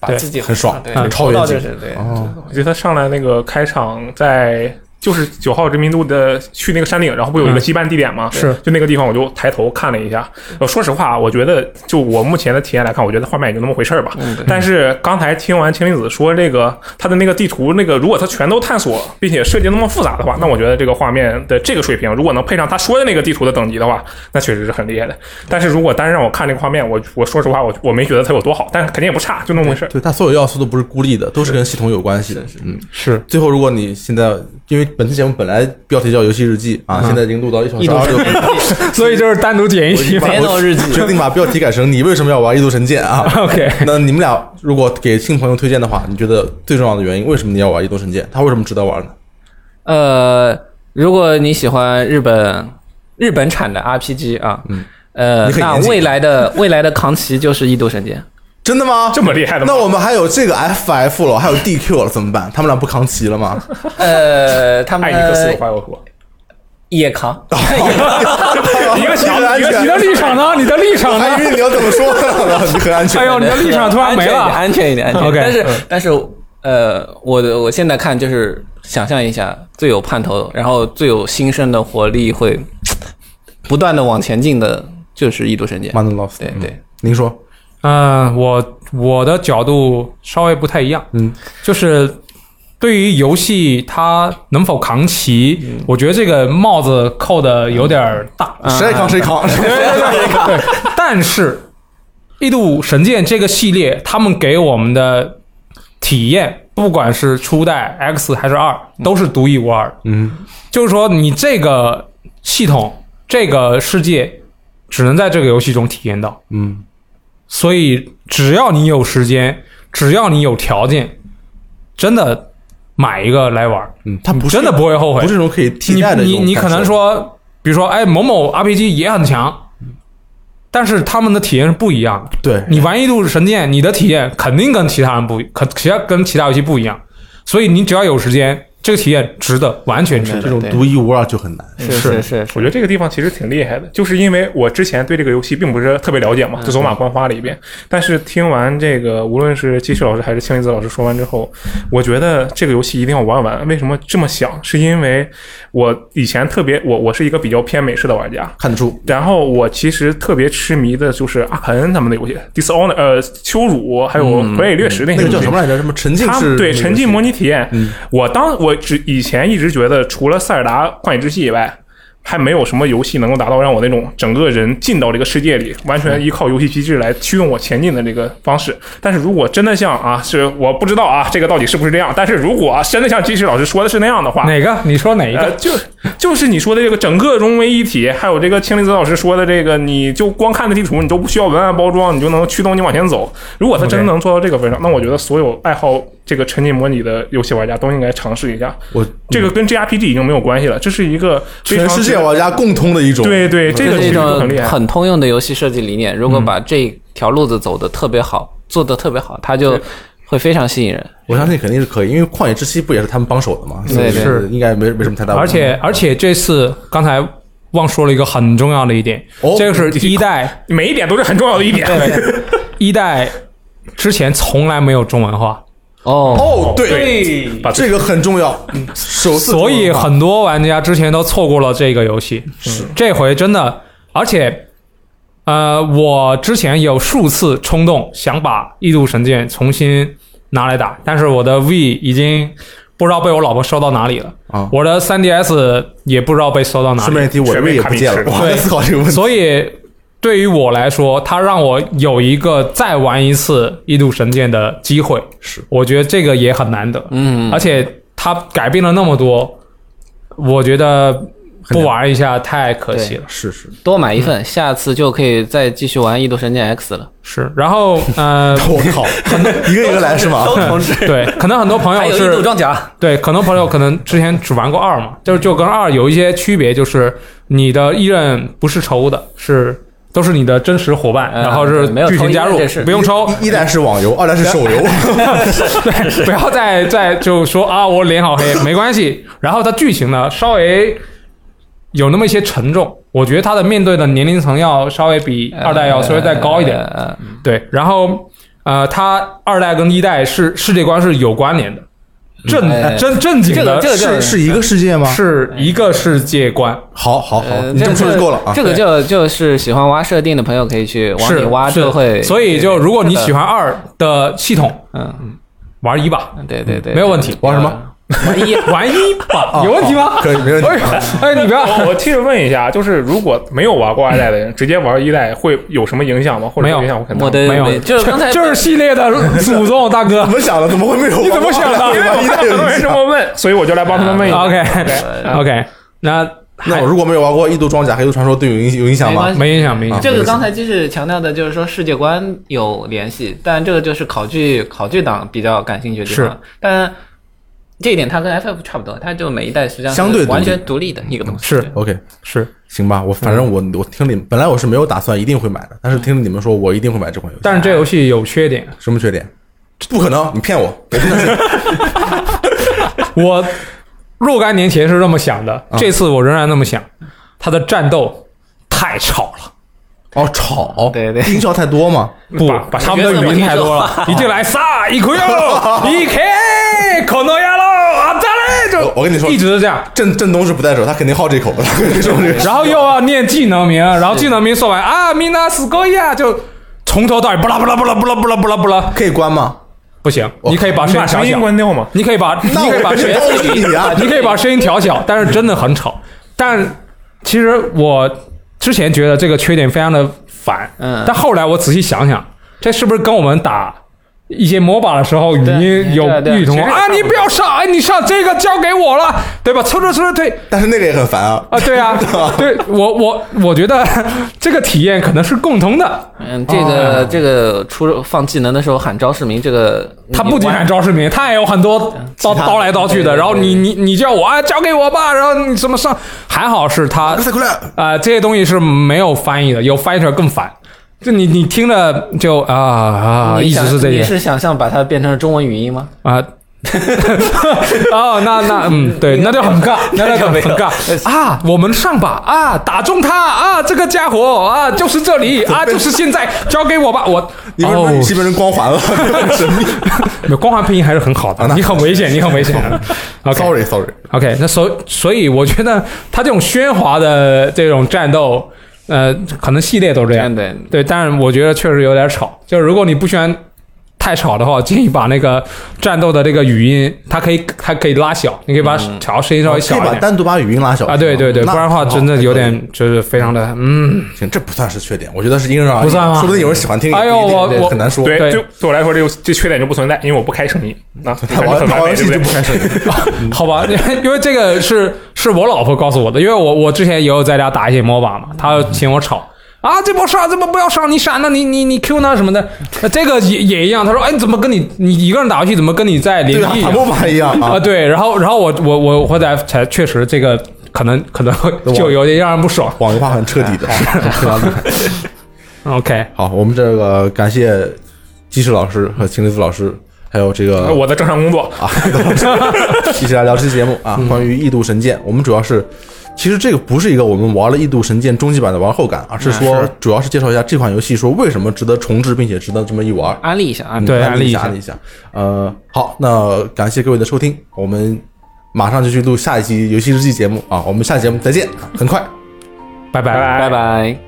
把对自己很爽对，很超越到就是对。哦，我觉得他上来那个开场在就是九号殖民度的去那个山顶，然后不有一个嗯羁绊地点吗？是就那个地方，我就抬头看了一下。呃，说实话，我觉得就我目前的体验来看，我觉得画面也就那么回事儿吧。嗯但是刚才听完青离子说这个他的那个地图，那个如果他全都探索，并且设计那么复杂的话，那我觉得这个画面的这个水平，如果能配上他说的那个地图的等级的话，那确实是很厉害的。但是如果单让我看这个画面，我我说实话，我我没觉得它有多好，但是肯定也不差，就那么回事儿。对，它所有要素都不是孤立的，都是跟系统有关系的。嗯，是最后，如果你现在因为本期节目本来标题叫游戏日记啊，现在已经录到一小时二十六分钟，所以就是单独剪一期嘛。别闹日记决定把标题改成“你为什么要玩《异度神剑》”啊 OK 那你们俩如果给新朋友推荐的话，你觉得最重要的原因，为什么你要玩《异度神剑》？它为什么值得玩呢？呃，如果你喜欢日本日本产的 RPG 啊，嗯，呃那未来的未来的扛旗就是《异度神剑》。真的吗？这么厉害的吗那我们还有这个 FF 了，还有 DQ 了，怎么办？他们俩不扛旗了吗？呃，他们爱你个死花有说，也扛，一个强安全一个你的立场呢？你的立场呢？我还以为你要怎么说呢？你很安全。哎呦，你的立场突然没了。安全一点，安全一点。但是嗯但是呃，我的我现在看就是想象一下，最有盼头，然后最有新生的活力，会不断的往前进的，就是《异度神剑》。对对，您说，嗯、我我的角度稍微不太一样，嗯，就是对于游戏它能否扛旗，嗯。我觉得这个帽子扣的有点儿大。谁爱扛谁扛，是吧对，但是《异度神剑》这个系列，他们给我们的体验，不管是初代 X 还是二，都是独一无二。嗯，就是说，你这个系统、这个世界，只能在这个游戏中体验到。嗯，所以，只要你有时间，只要你有条件，真的买一个来玩儿，嗯，它不是真的不会后悔。不是那种可以替你代的这你你可能说，比如说，哎，某某 RPG 也很强，但是他们的体验是不一样的。对你玩《异度神剑》，你的体验肯定跟其他人不，可其他跟其他游戏不一样。所以你只要有时间，这个体验值得，完全值得。这种独一无二就很难。是是是我觉得这个地方其实挺厉害的，就是因为我之前对这个游戏并不是特别了解嘛，就走马观花了一遍。但是听完这个，无论是机器老师还是青离子老师说完之后，我觉得这个游戏一定要玩完。为什么这么想？是因为我以前特别，我我是一个比较偏美式的玩家，看得出，然后我其实特别痴迷的就是阿肯他们的游戏，Dishonor 呃羞辱，还有嗯傀儡掠食那些那个叫什么来着？什么沉浸他式？对沉浸模拟体验，嗯我当我只以前一直觉得，除了塞尔达旷野之息以外，还没有什么游戏能够达到让我那种整个人进到这个世界里，完全依靠游戏机制来驱动我前进的这个方式。但是如果真的像啊，是我不知道啊，这个到底是不是这样？但是如果、啊、真的像鸡翅老师说的是那样的话，哪个？你说哪一呃，个？就就是你说的这个整个融为一体，还有这个青离子老师说的这个，你就光看的地图，你都不需要文案包装，你就能驱动你往前走。如果他真的能做到这个份上，那我觉得所有爱好这个沉浸模拟的游戏玩家都应该尝试一下。我这个跟 JRPG 已经没有关系了，这是一个全世界玩家共通的一种，对对，这个是一种很厉害。很通用的游戏设计理念。如果把这条路子走得特别好，做得特别好，它就会非常吸引人。我相信肯定是可以，因为旷野之息不也是他们帮手的嘛，所以对是应该没没什么太大问题。而且而且这次刚才忘说了一个很重要的一点，哦这个是一代每一点都是很重要的一点。一代之前从来没有中文化，哦，哦，对，把这个很重要，首次所以很多玩家之前都错过了这个游戏。是这回真的，而且。呃，我之前有数次冲动想把《异度神剑》重新拿来打，但是我的 V 已经不知道被我老婆收到哪里了，啊。我的 3DS 也不知道被收到哪里顺便一提，我全被这也不见了，我在思考这个问题。所以对于我来说，它让我有一个再玩一次《异度神剑》的机会，是我觉得这个也很难得。嗯，而且它改变了那么多，我觉得不玩一下太可惜了。是是，多买一份，下次就可以再继续玩《异度神剑 X》了。是，然后呃，我靠，一个一个来是吗？对，可能很多朋友是度装甲，对，可能朋友可能之前只玩过二嘛，就是就跟二有一些区别，就是你的一刃不是抽的，是都是你的真实伙伴，嗯然后是剧情加入不用抽，一一代是网游，二代是手游。对，不要再再就说啊，我脸好黑，没关系。然后它剧情呢，稍微有那么一些沉重，我觉得它的面对的年龄层要稍微比二代要稍微再高一点。呃对，然后呃，它二代跟一代是世界观是有关联的，正哎正正经的这个这个是是一个世界吗？是一个世界观，好好好，呃你这么说就够了啊。这个就就是喜欢挖设定的朋友可以去往里是挖，是就会。所以就如果你喜欢二的系统，嗯，玩一吧，对对对，没有问题玩什么？玩一玩一吧，有问题吗？可以，没问题。哎，你不要。我我替着问一下，就是如果没有玩过二代的人，直接玩一代会有什么影响吗？或者没有影响我肯定？我的没有，就是刚才就是系列的祖宗大哥怎。么想的？怎么会没有？你怎么想的因为我看到很多人这么问，所以我就来帮他们问一下。OK OK，那那我如果没有玩过《异度装甲》《黑度传说》，对有影有影响吗没影响，没影响。这个刚才就是强调的，就是说世界观有联系，但这个就是考据考据党比较感兴趣的地是方。但这一点它跟 FF 差不多，它就每一代实际上相对完全独立的一个东西。是 OK，是，行吧，我反正我我听你们，本来我是没有打算一定会买的，但是听你们说，我一定会买这款游戏。但是这游戏有缺点，什么缺点？不可能，你骗我！我 若干年前是这么想的，啊这次我仍然那么想。它的战斗太吵了，哦，吵，对对音效太多吗？不把把，他们的语音太多了。一进来撒一口哟，一开可诺亚喽，啊咋嘞？就我我跟你说一直是这样。郑郑东是不带手，他肯定好这口的。他跟你说。然后又要念技能名，然后技能名说完啊，米纳斯高亚就从头到尾不啦不啦不啦不啦不啦不啦不啦，可以关吗？不行，你可以把声音声音，关掉吗？你可以把你那我可以把声音你可以把声音调小，但是真的很吵。但其实我之前觉得这个缺点非常的烦，嗯但后来我仔细想想，这是不是跟我们打一些 MOBA 的时候语音有对对异同啊？你不要上，哎，你上这个交给我了，对吧？抽着抽着退但是那个也很烦啊。啊，对啊，对我我我觉得 这个体验可能是共同的。嗯，这个这个出放技能的时候喊招式名，这个他不仅喊招式名，他也有很多刀其他刀来刀去的。然后你你你叫我啊，交给我吧。然后你怎么上？还好是他！啊、这些东西是没有翻译的，有翻译出来更烦。就你你听着就啊啊，一直是这些你是想象把它变成中文语音吗？啊。哦，那那嗯，对，那就很尬，那就很很尬啊！我们上吧啊，打中他啊！这个家伙啊，就是这里啊，就是现在，交给我吧！我你为什么哦语气变成光环了？很 神秘。没有光环配音还是很好的，你很危险，你很危险。OK Sorry Sorry，OK，那所所以我觉得他这种喧哗的这种战斗，呃，可能系列都这样。对，对，但是我觉得确实有点吵。就是如果你不喜欢太吵的话，我建议把那个战斗的这个语音，它可以它可以拉小，你可以把调声音稍微可以把小一点。单独把语音拉小啊，对对对，不然的话真的有点就是非常的嗯，行，这不算是缺点，我觉得是因人而异，不算吗？说不定有人喜欢听，哎呦我我很难说。对，对。就对我来说，这个这缺点就不存在，因为我不开声音。啊，他玩游戏对不对？就不开声音，好吧，因为这个是是我老婆告诉我的，因为我我之前也有在家打一些 MOBA 嘛，她嫌我吵，啊，这波上，这波不要上，你闪呢，你你你 Q 呢什么的，呃这个也也一样。他说，哎，你怎么跟你你一个人打游戏，怎么跟你在联机一样塔波马一样啊？啊。对，然后然后我我我后来才确实这个可能可能就有点让人不爽。网游化很彻底的，非常厉害。OK，好，我们这个感谢鸡翅老师和秦雷子老师，还有这个我的正常工作，啊，一起来聊这期节目啊，关于《异度神剑》，我们主要是，其实这个不是一个我们玩了《异度神剑》终极版的玩后感，而是说主要是介绍一下这款游戏，说为什么值得重置，并且值得这么一玩。安利一下啊，对安利一下，安利一下。呃，好，那感谢各位的收听，我们马上就去录下一期游戏日记节目啊，我们下期节目再见，很快。拜拜拜拜拜。